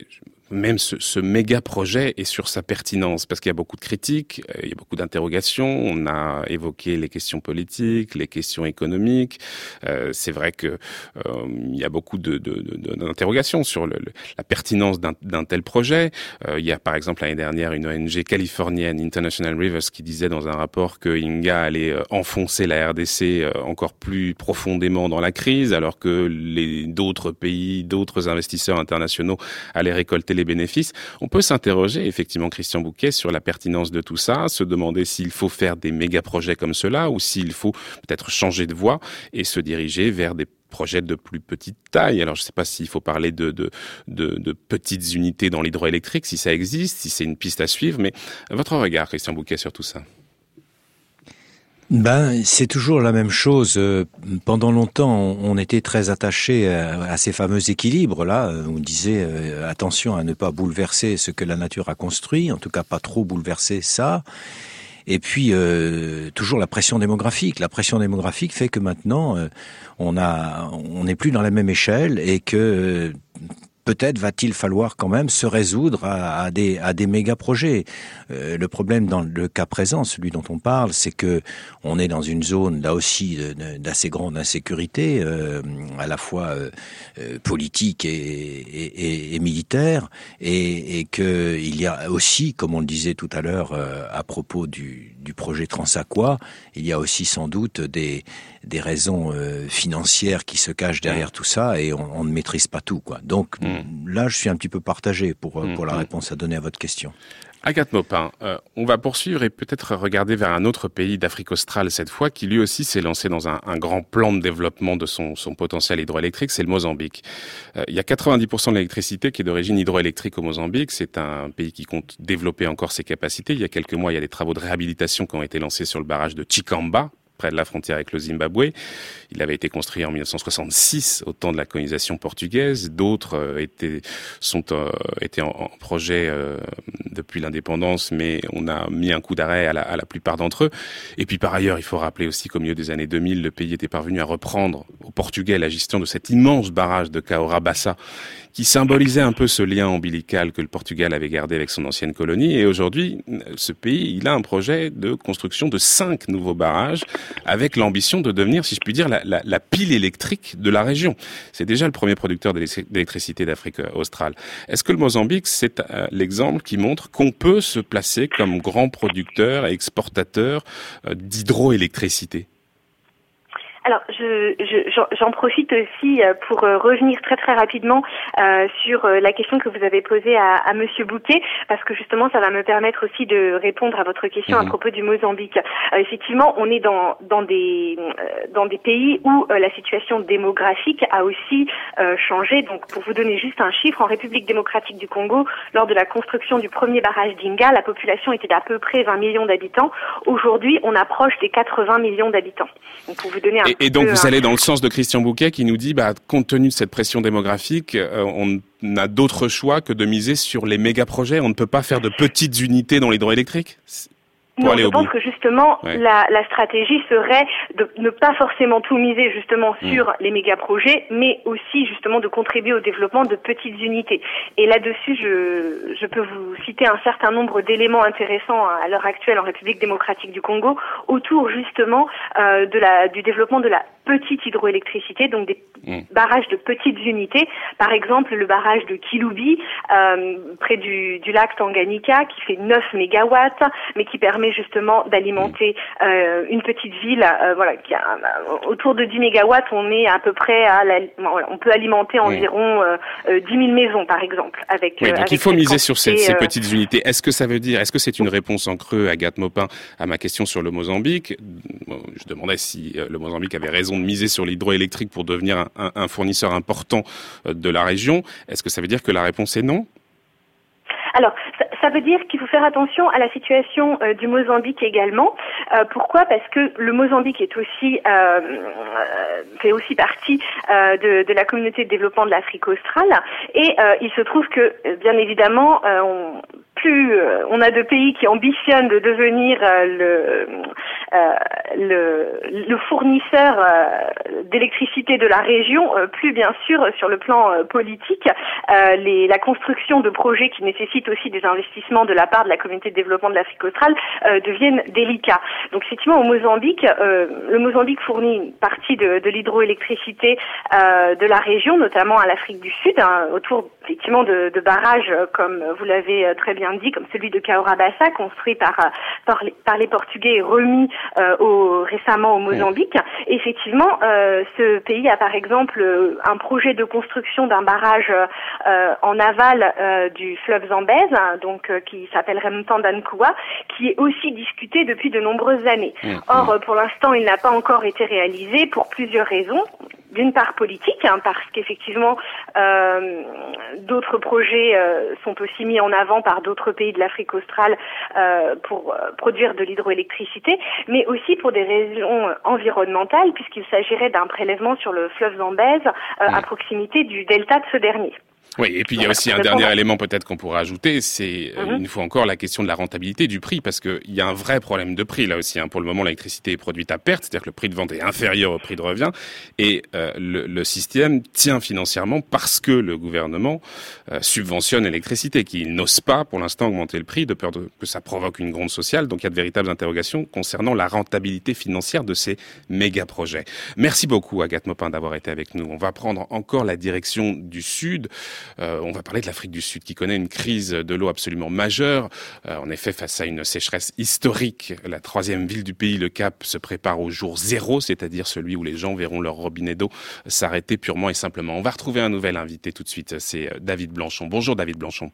même ce, ce, méga projet et sur sa pertinence Parce qu'il y a beaucoup de critiques, euh, il y a beaucoup d'interrogations. On a évoqué les questions politiques, les questions économiques. Euh, c'est vrai que euh, il y a beaucoup d'interrogations de, de, sur le, la pertinence d'un tel projet. Euh, il y a par exemple l'année dernière une ONG californienne, International Rivers, qui disait dans un rapport que Inga allait euh, enfoncer la RDC encore plus profondément dans la crise, alors que les d'autres pays, d'autres investisseurs internationaux allaient récolter les bénéfices. On peut s'interroger, effectivement, Christian Bouquet, sur la pertinence de tout ça, se demander s'il faut faire des méga projets comme cela ou s'il faut peut-être changer de voie et se diriger vers des projets de plus petite taille. Alors je ne sais pas s'il faut parler de, de, de, de, petites unités dans l'hydroélectrique, si ça existe, si c'est une piste à suivre, mais votre regard, Christian Bouquet, sur tout ça ben, c'est toujours la même chose. Euh, pendant longtemps, on était très attaché à, ces fameux équilibres là. On disait euh, attention à ne pas bouleverser ce que la nature a construit, en tout cas pas trop bouleverser ça. Et puis euh, toujours la pression démographique. La pression démographique fait que maintenant on a, on n'est plus dans la même échelle et que peut-être va-t-il falloir quand même se résoudre à, à des, à des méga projets. Euh, le problème dans le cas présent, celui dont on parle, c'est que on est dans une zone là aussi d'assez grande insécurité, euh, à la fois euh, euh politique et, et, et, militaire, et, que il y a aussi, comme on le disait tout à l'heure euh, à propos du, du projet Transaqua, il y a aussi sans doute des, des raisons financières qui se cachent derrière tout ça, et on, on ne maîtrise pas tout, quoi. Donc mm. là, je suis un petit peu partagé pour, mm. pour la mm. réponse à donner à votre question. Agathe Maupin, euh, on va poursuivre et peut-être regarder vers un autre pays d'Afrique australe cette fois, qui lui aussi s'est lancé dans un, un, grand plan de développement de son, son potentiel hydroélectrique, c'est le Mozambique. Euh, il y a 90% de l'électricité qui est d'origine hydroélectrique au Mozambique. C'est un pays qui compte développer encore ses capacités. Il y a quelques mois, il y a des travaux de réhabilitation qui ont été lancés sur le barrage de Chikamba, près de la frontière avec le Zimbabwe. Il avait été construit en 1966 au temps de la colonisation portugaise. D'autres euh, étaient sont euh, étaient en, projet euh, depuis l'indépendance, mais on a mis un coup d'arrêt à la, à la plupart d'entre eux. Et puis par ailleurs, il faut rappeler aussi qu'au milieu des années 2000, le pays était parvenu à reprendre au Portugais la gestion de cet immense barrage de Caora Bassa qui symbolisait un peu ce lien ombilical que le Portugal avait gardé avec son ancienne colonie. Et aujourd'hui, ce pays, il a un projet de construction de cinq nouveaux barrages avec l'ambition de devenir, si je puis dire, la, la, la pile électrique de la région. C'est déjà le premier producteur d'électricité d'Afrique australe. Est-ce que le Mozambique, c'est euh, l'exemple qui montre qu'on peut se placer comme grand producteur et exportateur euh, d'hydroélectricité? Alors, j'en je, j'en profite aussi euh, pour euh, revenir très très rapidement euh, sur euh, la question que vous avez posée à, à Monsieur Bouquet, parce que justement, ça va me permettre aussi de répondre à votre question à mhm. propos du Mozambique. Euh, effectivement, on est dans dans des dans des pays où la situation démographique a aussi changé. Donc, pour vous donner juste un chiffre, en République démocratique du Congo, lors de la construction du premier barrage d'Inga, la population était d'à peu près 20 millions d'habitants. Aujourd'hui, on approche des 80 millions d'habitants. Donc, pour vous donner un et, donc vous allez dans le sens de Christian Bouquet qui nous dit, bah, compte tenu de cette pression démographique, euh, on n'a d'autre choix que de miser sur les méga projets. On ne peut pas faire de petites unités dans l'hydroélectrique non, je pense que justement la, la, stratégie serait de ne pas forcément tout miser justement mm. sur les méga projets, mais aussi justement de contribuer au développement de petites unités. Et là-dessus, je, je peux vous citer un certain nombre d'éléments intéressants à l'heure actuelle en République démocratique du Congo autour justement euh, de la, du développement de la petite hydroélectricité, donc des mm. barrages de petites unités. Par exemple, le barrage de Kilubi, euh, près du, du lac Tanganyika, qui fait 9 mégawatts, mais qui permet justement d'alimenter euh, une petite ville, euh, voilà, qui a euh, autour de 10 mégawatts, on est à peu près à, la, on peut alimenter environ euh, 10 000 maisons, par exemple. Avec, oui, donc il faut miser sur ces, ces petites unités. Est-ce que ça veut dire, est-ce que c'est une réponse en creux, Agathe Maupin, à ma question sur le Mozambique? Je demandais si le Mozambique avait raison de miser sur l'hydroélectrique pour devenir un, un fournisseur important de la région. Est-ce que ça veut dire que la réponse est non? Alors, ça, veut dire qu'il faut faire attention à la situation euh, du Mozambique également. Euh, pourquoi? Parce que le Mozambique est aussi euh, fait aussi partie de, de, la communauté de développement de l'Afrique australe, et il se trouve que, bien évidemment, on, plus on a de pays qui ambitionnent de devenir le, le, le, fournisseur d'électricité de la région, plus bien sûr sur le plan politique, la construction de projets qui nécessitent aussi des investissements de la part de la communauté de développement de l'Afrique australe euh, deviennent délicats. Donc effectivement au Mozambique, euh, le Mozambique fournit une partie de, l'hydroélectricité euh, de la région, notamment à l'Afrique du Sud, hein, autour effectivement de, de, barrages comme vous l'avez très bien comme celui de Caorabassa, construit par par les, par les Portugais et remis au, récemment au Mozambique. Et effectivement, ce pays a par exemple un projet de construction d'un barrage en aval du fleuve Zambèze, hein, donc euh, qui s'appellerait Mtandankua, qui est aussi discuté depuis de nombreuses années. Or, pour l'instant, il n'a pas encore été réalisé pour plusieurs raisons d'une part politique, hein, parce qu'effectivement euh, d'autres projets euh, sont aussi mis en avant par d'autres pays de l'Afrique australe euh, pour euh, produire de l'hydroélectricité, mais aussi pour des raisons environnementales, puisqu'il s'agirait d'un prélèvement sur le fleuve Zambèze euh, à proximité du delta de ce dernier. Oui, et puis il y a aussi un dernier élément peut-être qu'on pourrait ajouter, c'est mhm. une fois encore la question de la rentabilité du prix, parce qu'il y a un vrai problème de prix là aussi. Hein. Pour le moment, l'électricité est produite à perte, c'est-à-dire que le prix de vente est inférieur au prix de revient, et euh, le, le, système tient financièrement parce que le gouvernement euh, subventionne l'électricité, qu'il n'ose pas pour l'instant augmenter le prix de peur de, que ça provoque une gronde sociale. Donc il y a de véritables interrogations concernant la rentabilité financière de ces méga projets. Merci beaucoup Agathe Mopin d'avoir été avec nous. On va prendre encore la direction du sud. Euh, on va parler de l'Afrique du Sud qui connaît une crise de l'eau absolument majeure. Euh, en effet, face à une sécheresse historique, la troisième ville du pays, le Cap, se prépare au jour zéro, c'est-à-dire celui où les gens verront leur robinet d'eau s'arrêter purement et simplement. On va retrouver un nouvel invité tout de suite, c'est euh, David Blanchon. Bonjour David Blanchon.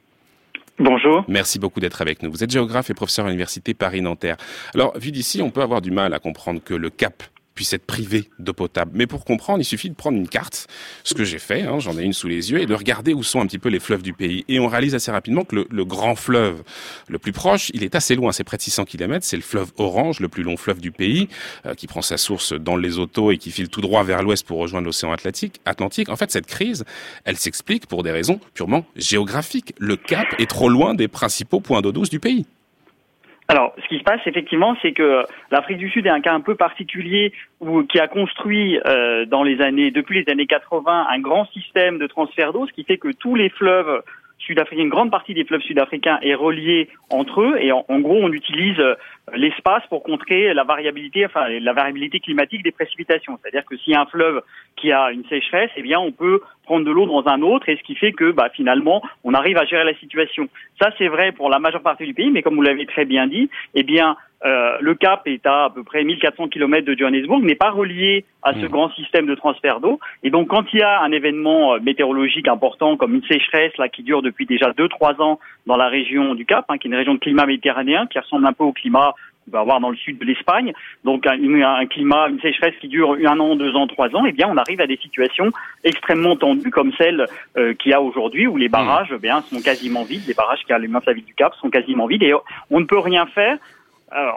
Bonjour. Merci beaucoup d'être avec nous. Vous êtes géographe et professeur à l'université Paris-Nanterre. Alors, vu d'ici, on peut avoir du mal à comprendre que le Cap puissent être privés d'eau potable. Mais pour comprendre, il suffit de prendre une carte, ce que j'ai fait, hein, j'en ai une sous les yeux, et de regarder où sont un petit peu les fleuves du pays. Et on réalise assez rapidement que le, grand fleuve le plus proche, il est assez loin, c'est près de 600 km, c'est le fleuve Orange, le plus long fleuve du pays, euh, qui prend sa source dans les autos et qui file tout droit vers l'ouest pour rejoindre l'océan Atlantique. Atlantique. En fait, cette crise, elle s'explique pour des raisons purement géographiques. Le Cap est trop loin des principaux points d'eau douce du pays. Alors, ce qui se passe effectivement, c'est que l'Afrique du Sud est un cas un peu particulier où, qui a construit euh, dans les années, depuis les années 80, un grand système de transfert d'eau, ce qui fait que tous les fleuves sud-africains, une grande partie des fleuves sud-africains est reliée entre eux, et en, gros, on utilise euh, l'espace pour contrer la variabilité, enfin la variabilité climatique des précipitations. C'est-à-dire que s'il y a un fleuve qui a une sécheresse, eh bien, on peut prendre de l'eau dans un autre, et ce qui fait que, bah, finalement, on arrive à gérer la situation. Ça, c'est vrai pour la majeure partie du pays, mais comme vous l'avez très bien dit, eh bien, euh, le Cap est à à peu près 1400 km de Johannesburg, n'est pas relié à ce mmh. grand système de transfert d'eau. Et donc, quand il y a un événement euh, météorologique important, comme une sécheresse là qui dure depuis déjà 2-3 ans dans la région du Cap, hein, qui est une région de climat méditerranéen, qui ressemble un peu au climat va avoir dans le sud de l'Espagne, donc un, un, climat, une sécheresse qui dure un an, deux ans, trois ans, eh bien, on arrive à des situations extrêmement tendues comme celle euh, qu'il y a aujourd'hui, où les barrages, eh bien, sont quasiment vides. Les barrages qui alimentent la ville du Cap sont quasiment vides et on ne peut rien faire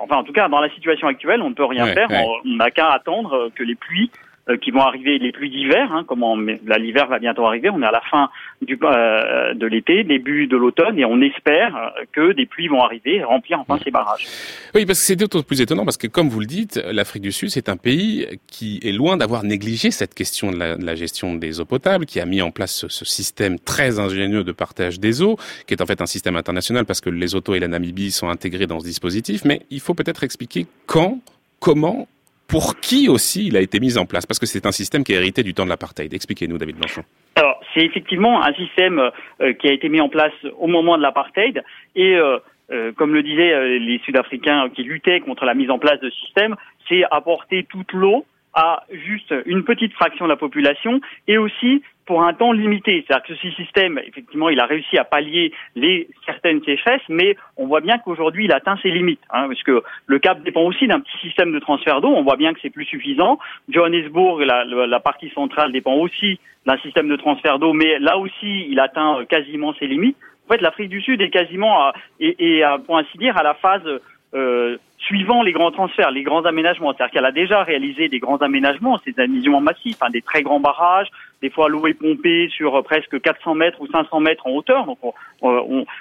enfin, en tout cas, dans la situation actuelle, on ne peut rien faire. On n'a qu'à attendre que les pluies euh, qui vont arriver les pluies d'hiver. Hein, comment l'hiver va bientôt arriver. On est à la fin euh, de l'été, début de l'automne, et on espère euh, que des pluies vont arriver et remplir enfin ces barrages. Oui, parce que c'est d'autant plus étonnant parce que, comme vous le dites, l'Afrique du Sud, c'est un pays qui est loin d'avoir négligé cette question de la, gestion des eaux potables, qui a mis en place ce, ce, système très ingénieux de partage des eaux, qui est en fait un système international parce que les autos et la Namibie sont intégrés dans ce dispositif. Mais il faut peut-être expliquer quand, comment pour qui aussi il a été mis en place? Parce que c'est un système qui est hérité du temps de l'apartheid. Expliquez-nous, David Blanchon. Alors, c'est effectivement un système euh, qui a été mis en place au moment de l'apartheid et euh, euh, comme le disaient les Sud-Africains qui luttaient contre la mise en place de ce système, c'est apporter toute l'eau à juste une petite fraction de la population et aussi pour un temps limité. C'est-à-dire que ce système, effectivement, il a réussi à pallier les certaines sécheresses, mais on voit bien qu'aujourd'hui, il atteint ses limites, hein, parce que le Cap dépend aussi d'un petit système de transfert d'eau. On voit bien que c'est plus suffisant. Johannesburg, la, partie centrale, dépend aussi d'un système de transfert d'eau, mais là aussi, il atteint quasiment ses limites. En fait, l'Afrique du Sud est quasiment, à, et, pour ainsi dire, à la phase euh, suivant les grands transferts, les grands aménagements. C'est-à-dire qu'elle a déjà réalisé des grands aménagements, ces aménagements massifs, hein, des très grands barrages. Des fois, l'eau est pompée sur euh, presque 400 mètres ou 500 mètres en hauteur. Donc,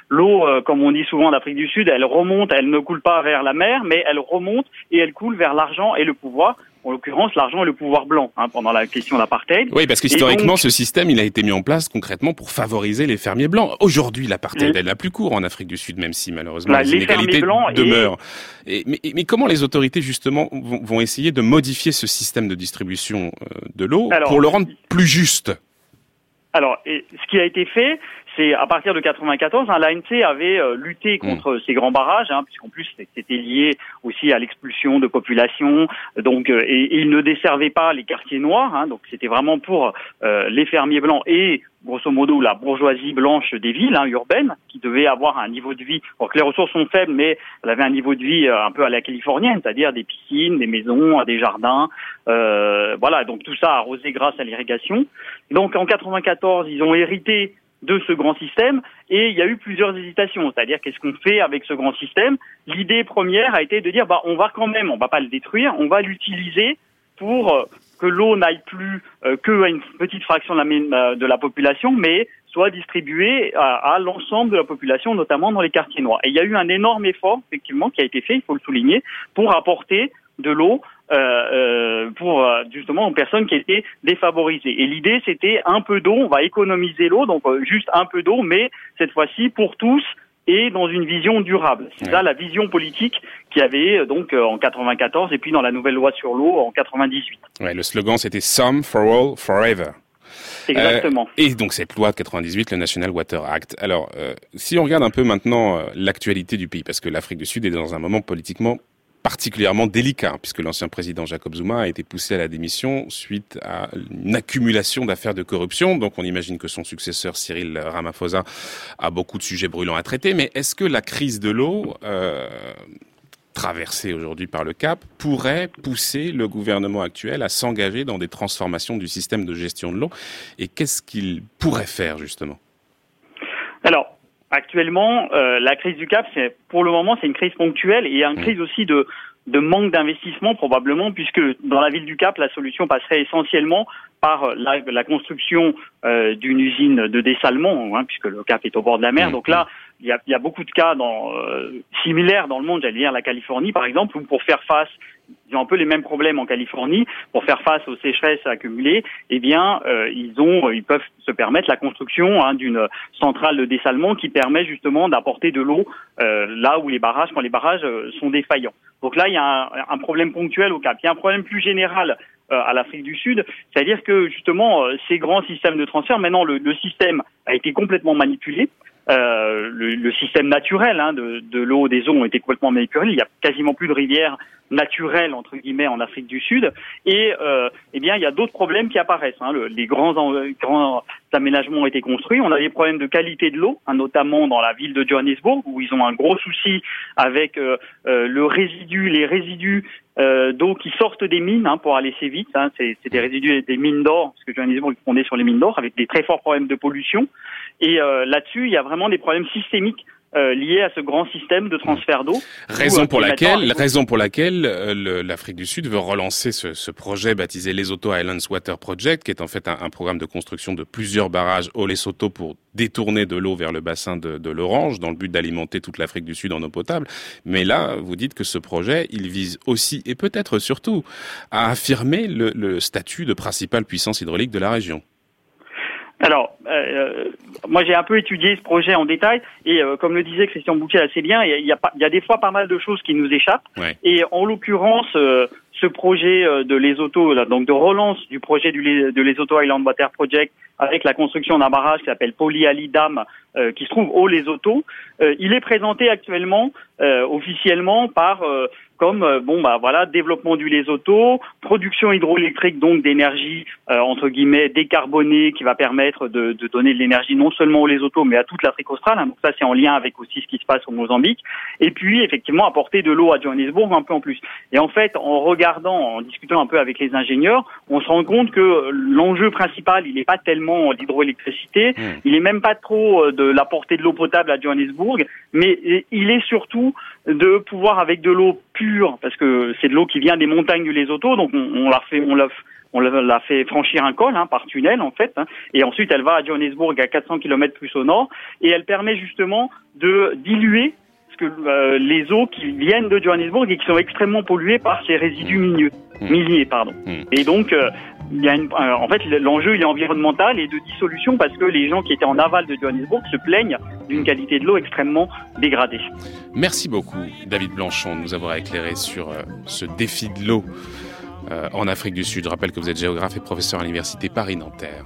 l'eau, euh, comme on dit souvent en Afrique du Sud, elle remonte, elle ne coule pas vers la mer, mais elle remonte et elle coule vers l'argent et le pouvoir en l'occurrence l'argent et le pouvoir blanc hein, pendant la question d'apartheid. Oui, parce qu'historiquement, ce système, il a été mis en place concrètement pour favoriser les fermiers blancs. Aujourd'hui, l'apartheid est la plus court en Afrique du Sud, même si malheureusement bah, les, inégalités demeurent. Et... mais, mais, comment les autorités justement vont, vont, essayer de modifier ce système de distribution euh, de l'eau pour le rendre plus juste? Alors, ce qui a été fait, c'est à partir de 94, hein, l'ANC avait euh, lutté mm. contre ces grands barrages, hein, puisqu'en plus c'était lié aussi à l'expulsion de population, donc euh, et, et, il ne desservait pas les quartiers noirs, hein, donc c'était vraiment pour euh, les fermiers blancs et grosso modo la bourgeoisie blanche des villes hein, urbaines, qui devait avoir un niveau de vie. Alors que les ressources sont faibles, mais elle avait un niveau de vie un peu à la californienne, c'est-à-dire des piscines, des maisons, des jardins, voilà. Donc tout ça arrosé grâce à l'irrigation. Donc en 94, ils ont hérité de ce grand système et il y a eu plusieurs hésitations, c'est-à-dire qu'est-ce qu'on fait avec ce grand système? L'idée première a été de dire bah on va quand même, on va pas le détruire, on va l'utiliser pour euh, que l'eau n'aille plus euh, que à une petite fraction de la, de la population, mais soit distribuée à, à l'ensemble de la population, notamment dans les quartiers noirs. Et il y a eu un énorme effort, effectivement, qui a été fait, il faut le souligner, pour apporter de l'eau euh, euh, pour euh, justement aux personnes qui étaient défavorisées. Et l'idée, c'était un peu d'eau, on va économiser l'eau, donc juste un peu d'eau, mais cette fois-ci pour tous et dans une vision durable. C'est ça la vision politique qui avait donc en 94 et puis dans la nouvelle loi sur l'eau en 98. Ouais, le slogan c'était Some for all, forever. Exactement. et donc cette loi de 98, le National Water Act. Alors, si on regarde un peu maintenant l'actualité du pays, parce que l'Afrique du Sud est dans un moment politiquement particulièrement délicat, puisque l'ancien président Jacob Zuma a été poussé à la démission suite à une accumulation d'affaires de corruption. Donc on imagine que son successeur Cyril Ramaphosa a beaucoup de sujets brûlants à traiter. Mais est-ce que la crise de l'eau euh, traversée aujourd'hui par le Cap, pourrait pousser le gouvernement actuel à s'engager dans des transformations du système de gestion de l'eau? Et qu'est-ce qu'il pourrait faire justement? Alors, actuellement, euh, la crise du Cap, c'est pour le moment, c'est une crise ponctuelle et une mmh. crise aussi de de manque d'investissement probablement, puisque dans la ville du Cap, la solution passerait essentiellement par la, la construction euh, d'une usine de dessalement, hein, puisque le Cap est au bord de la mer. Mmh. Donc là, il y a, y a, beaucoup de cas dans, euh, similaires dans le monde, j'allais dire la Californie par exemple, où pour faire face, ils ont un peu les mêmes problèmes en Californie, pour faire face aux sécheresses accumulées, eh bien, euh, ils ont, ils peuvent se permettre la construction hein, d'une centrale de dessalement qui permet justement d'apporter de l'eau euh, là où les barrages, quand les barrages sont défaillants. Donc là, il y a un, problème ponctuel au Cap. Il y a un problème plus général à l'Afrique du Sud, c'est-à-dire que justement ces grands systèmes de transfert, maintenant le système a été complètement manipulé. Euh, le, le, système naturel hein, de, de l'eau, des eaux ont été complètement manipulés. Il y a quasiment plus de rivières naturelles entre guillemets en Afrique du Sud. Et euh, eh bien, il y a d'autres problèmes qui apparaissent. Hein. Le, les grands, grands aménagements ont été construits. On a des problèmes de qualité de l'eau, hein, notamment dans la ville de Johannesburg, où ils ont un gros souci avec euh, euh le résidu, les résidus euh, d'eau qui sortent des mines hein, pour aller assez vite. Hein, c'est des résidus des mines d'or, parce que Johannesburg est fondé sur les mines d'or, avec des très forts problèmes de pollution. Et euh, là-dessus, il y a vraiment des problèmes systémiques euh, liés à ce grand système de transfert d'eau. Raison, pour laquelle, raison pour laquelle euh, l'Afrique du Sud veut relancer ce, ce, projet baptisé Lesotho Islands Water Project, qui est en fait un, un, programme de construction de plusieurs barrages au Lesotho pour détourner de l'eau vers le bassin de, de l'Orange, dans le but d'alimenter toute l'Afrique du Sud en eau potable. Mais là, vous dites que ce projet, il vise aussi et peut-être surtout à affirmer le, le statut de principale puissance hydraulique de la région. Alors, euh, moi j'ai un peu étudié ce projet en détail et euh, comme le disait Christian Bouquet assez bien, il y a, il y a des fois pas mal de choses qui nous échappent. Et en l'occurrence, euh, ce projet euh, de là, donc de relance du projet du, de Lesotho Island Water Project avec la construction d'un barrage qui s'appelle Poly Ali Dam, qui se trouve au Lesotho, il est présenté actuellement officiellement par comme euh, bon bah voilà développement du Lesotho, production hydroélectrique donc d'énergie euh, entre guillemets décarbonée qui va permettre de, de donner de l'énergie non seulement au Lesotho mais à toute l'Afrique australe. Hein. donc ça c'est en lien avec aussi ce qui se passe au Mozambique. Et puis effectivement apporter de l'eau à Johannesburg un peu en plus. Et en fait en regardant, en discutant un peu avec les ingénieurs, on se rend compte que l'enjeu principal il n'est pas tellement l'hydroélectricité, mmh. il est même pas trop euh, de l'apporter de l'eau potable à Johannesburg, mais il est surtout de pouvoir avec de l'eau pure, parce que c'est de l'eau qui vient des montagnes du Lesotho, donc on, on l'a fait, on l'a on l'a fait franchir un col hein, par tunnel en fait, hein, et ensuite elle va à Johannesburg à 400 km plus au nord, et elle permet justement de diluer que euh, les eaux qui viennent de Johannesburg et qui sont extrêmement polluées par ces résidus mmh. minieux, mmh. miniers, pardon. Mmh. Et donc, euh, il y a une, euh, en fait, l'enjeu il est environnemental et de dissolution parce que les gens qui étaient en aval de Johannesburg se plaignent d'une qualité de l'eau extrêmement dégradée. Merci beaucoup, David Blanchon, de nous avoir éclairé sur ce défi de l'eau en Afrique du Sud. Je rappelle que vous êtes géographe et professeur à l'université Paris-Nanterre.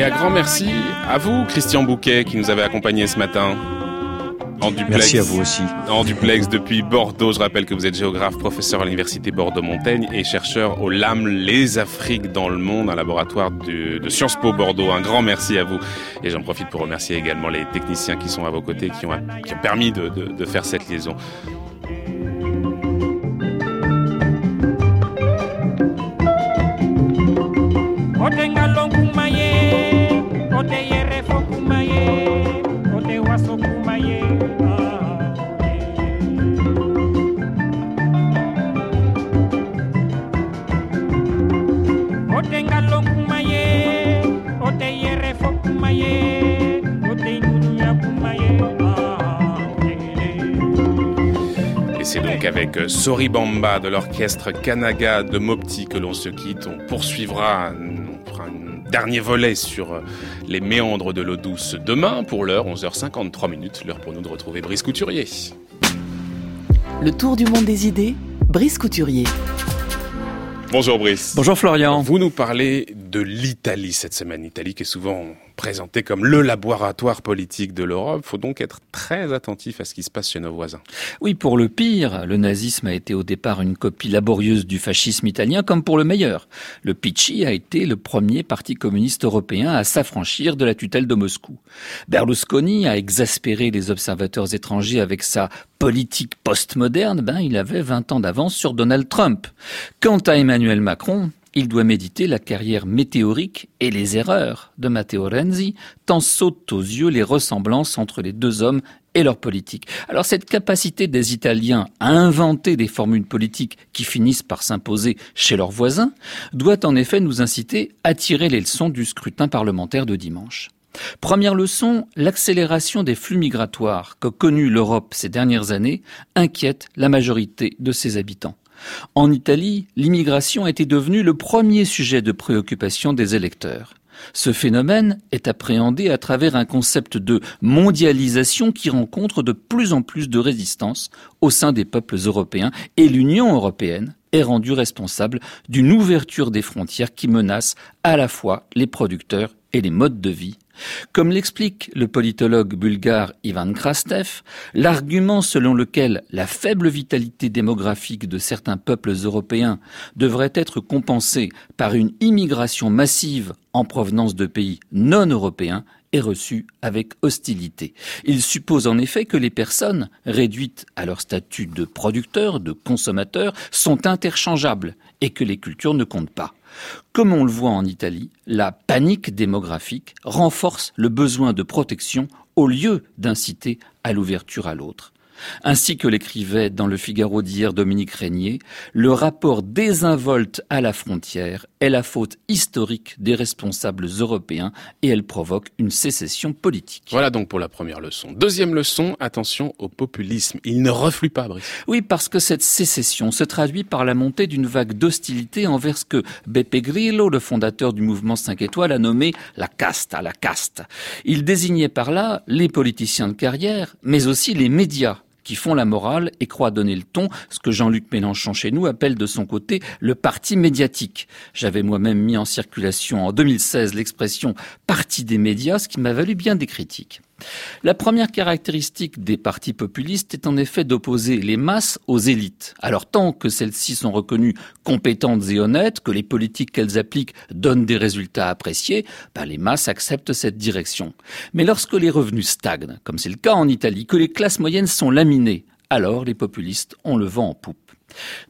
Et un grand merci à vous, Christian Bouquet, qui nous avait accompagnés ce matin. En duplex, Merci à vous aussi. En duplex depuis Bordeaux. Je rappelle que vous êtes géographe, professeur à l'université Bordeaux-Montaigne et chercheur au LAM Les Afriques dans le monde, un laboratoire de, de Sciences Po Bordeaux. Un grand merci à vous. Et j'en profite pour remercier également les techniciens qui sont à vos côtés, qui ont, qui ont permis de, de, de faire cette liaison. Avec euh, Soribamba de l'orchestre Kanaga de Mopti que l'on se quitte. On poursuivra, on fera un dernier volet sur euh, les méandres de l'eau douce demain pour l'heure 11h53 minutes, l'heure pour nous de retrouver Brice Couturier. Le tour du monde des idées, Brice Couturier. Bonjour Brice. Bonjour Florian. Vous nous parlez de l'Italie cette semaine. L'Italie qui est souvent présenté comme le laboratoire politique de l'Europe. Faut donc être très attentif à ce qui se passe chez nos voisins. Oui, pour le pire, le nazisme a été au départ une copie laborieuse du fascisme italien, comme pour le meilleur. Le Pici a été le premier parti communiste européen à s'affranchir de la tutelle de Moscou. Berlusconi a exaspéré les observateurs étrangers avec sa politique postmoderne, ben, il avait 20 ans d'avance sur Donald Trump. Quant à Emmanuel Macron, il doit méditer la carrière météorique et les erreurs de Matteo Renzi, tant sautent aux yeux les ressemblances entre les deux hommes et leur politique. Alors cette capacité des Italiens à inventer des formules politiques qui finissent par s'imposer chez leurs voisins doit en effet nous inciter à tirer les leçons du scrutin parlementaire de dimanche. Première leçon, l'accélération des flux migratoires qu'a connue l'Europe ces dernières années inquiète la majorité de ses habitants. En Italie, l'immigration était devenue le premier sujet de préoccupation des électeurs. Ce phénomène est appréhendé à travers un concept de mondialisation qui rencontre de plus en plus de résistance au sein des peuples européens et l'Union européenne est rendue responsable d'une ouverture des frontières qui menace à la fois les producteurs et les modes de vie comme l'explique le politologue bulgare Ivan Krastev, l'argument selon lequel la faible vitalité démographique de certains peuples européens devrait être compensée par une immigration massive en provenance de pays non européens est reçu avec hostilité. Il suppose en effet que les personnes, réduites à leur statut de producteurs, de consommateurs, sont interchangeables et que les cultures ne comptent pas. Comme on le voit en Italie, la panique démographique renforce le besoin de protection au lieu d'inciter à l'ouverture à l'autre. Ainsi que l'écrivait dans le Figaro d'hier Dominique Régnier, le rapport désinvolte à la frontière est la faute historique des responsables européens et elle provoque une sécession politique. Voilà donc pour la première leçon. Deuxième leçon, attention au populisme. Il ne reflue pas, Brice. Oui, parce que cette sécession se traduit par la montée d'une vague d'hostilité envers ce que Beppe Grillo, le fondateur du mouvement 5 étoiles, a nommé la casta, la caste. Il désignait par là les politiciens de carrière, mais aussi les médias qui font la morale et croient donner le ton, ce que Jean-Luc Mélenchon chez nous appelle de son côté le parti médiatique. J'avais moi-même mis en circulation en 2016 l'expression parti des médias, ce qui m'a valu bien des critiques. La première caractéristique des partis populistes est en effet d'opposer les masses aux élites. Alors tant que celles-ci sont reconnues compétentes et honnêtes, que les politiques qu'elles appliquent donnent des résultats appréciés, ben les masses acceptent cette direction. Mais lorsque les revenus stagnent, comme c'est le cas en Italie, que les classes moyennes sont laminées, alors les populistes ont le vent en poupe.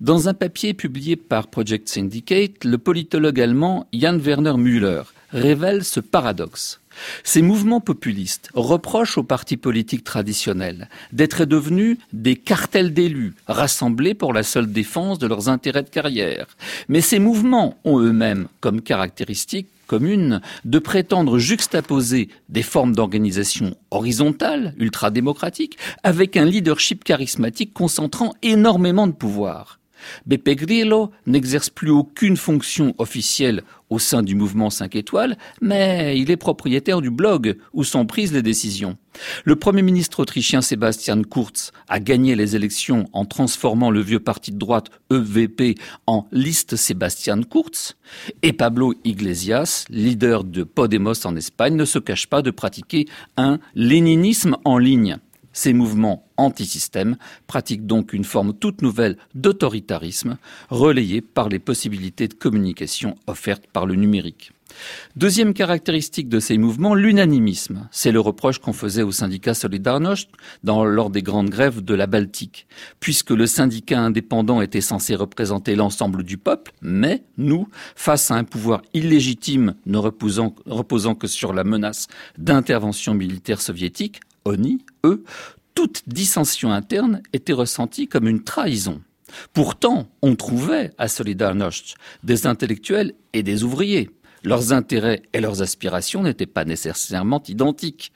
Dans un papier publié par Project Syndicate, le politologue allemand Jan Werner Müller révèle ce paradoxe. Ces mouvements populistes reprochent aux partis politiques traditionnels d'être devenus des cartels d'élus rassemblés pour la seule défense de leurs intérêts de carrière. Mais ces mouvements ont eux-mêmes comme caractéristique commune de prétendre juxtaposer des formes d'organisation horizontales, ultra-démocratiques, avec un leadership charismatique concentrant énormément de pouvoir. Beppe Grillo n'exerce plus aucune fonction officielle au sein du mouvement 5 étoiles, mais il est propriétaire du blog où sont prises les décisions. Le Premier ministre autrichien Sebastian Kurz a gagné les élections en transformant le vieux parti de droite EVP en liste Sebastian Kurz, et Pablo Iglesias, leader de Podemos en Espagne, ne se cache pas de pratiquer un léninisme en ligne. Ces mouvements anti-système pratiquent donc une forme toute nouvelle d'autoritarisme, relayée par les possibilités de communication offertes par le numérique. Deuxième caractéristique de ces mouvements, l'unanimisme. C'est le reproche qu'on faisait au syndicat Solidarność lors des grandes grèves de la Baltique. Puisque le syndicat indépendant était censé représenter l'ensemble du peuple, mais nous, face à un pouvoir illégitime ne reposant, reposant que sur la menace d'intervention militaire soviétique, ONI, eux, toute dissension interne était ressentie comme une trahison. Pourtant, on trouvait à Solidarność des intellectuels et des ouvriers. Leurs intérêts et leurs aspirations n'étaient pas nécessairement identiques.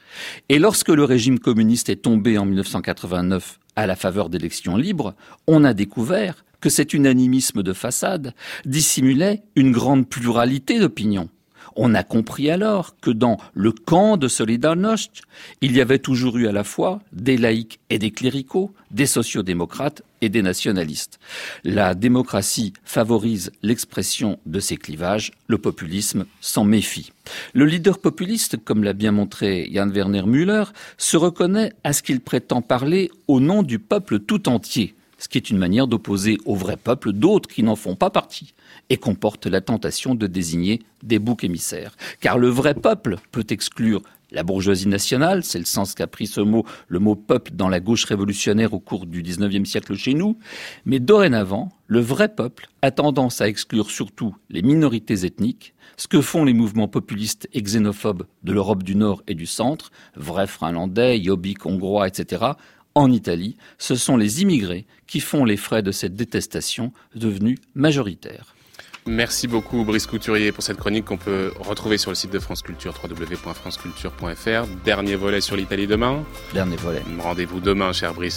Et lorsque le régime communiste est tombé en 1989 à la faveur d'élections libres, on a découvert que cet unanimisme de façade dissimulait une grande pluralité d'opinions. On a compris alors que dans le camp de Solidarność, il y avait toujours eu à la fois des laïcs et des cléricaux, des sociodémocrates et des nationalistes. La démocratie favorise l'expression de ces clivages, le populisme s'en méfie. Le leader populiste, comme l'a bien montré Jan Werner Müller, se reconnaît à ce qu'il prétend parler au nom du peuple tout entier, ce qui est une manière d'opposer au vrai peuple d'autres qui n'en font pas partie et comporte la tentation de désigner des boucs émissaires. Car le vrai peuple peut exclure la bourgeoisie nationale, c'est le sens qu'a pris ce mot, le mot peuple dans la gauche révolutionnaire au cours du XIXe siècle chez nous, mais dorénavant, le vrai peuple a tendance à exclure surtout les minorités ethniques, ce que font les mouvements populistes et xénophobes de l'Europe du Nord et du Centre, vrais finlandais, yobiques hongrois, etc., en Italie, ce sont les immigrés qui font les frais de cette détestation devenue majoritaire. Merci beaucoup Brice Couturier pour cette chronique qu'on peut retrouver sur le site de France Culture, www.franceculture.fr. Dernier volet sur l'Italie demain. Dernier volet. Rendez-vous demain, cher Brice,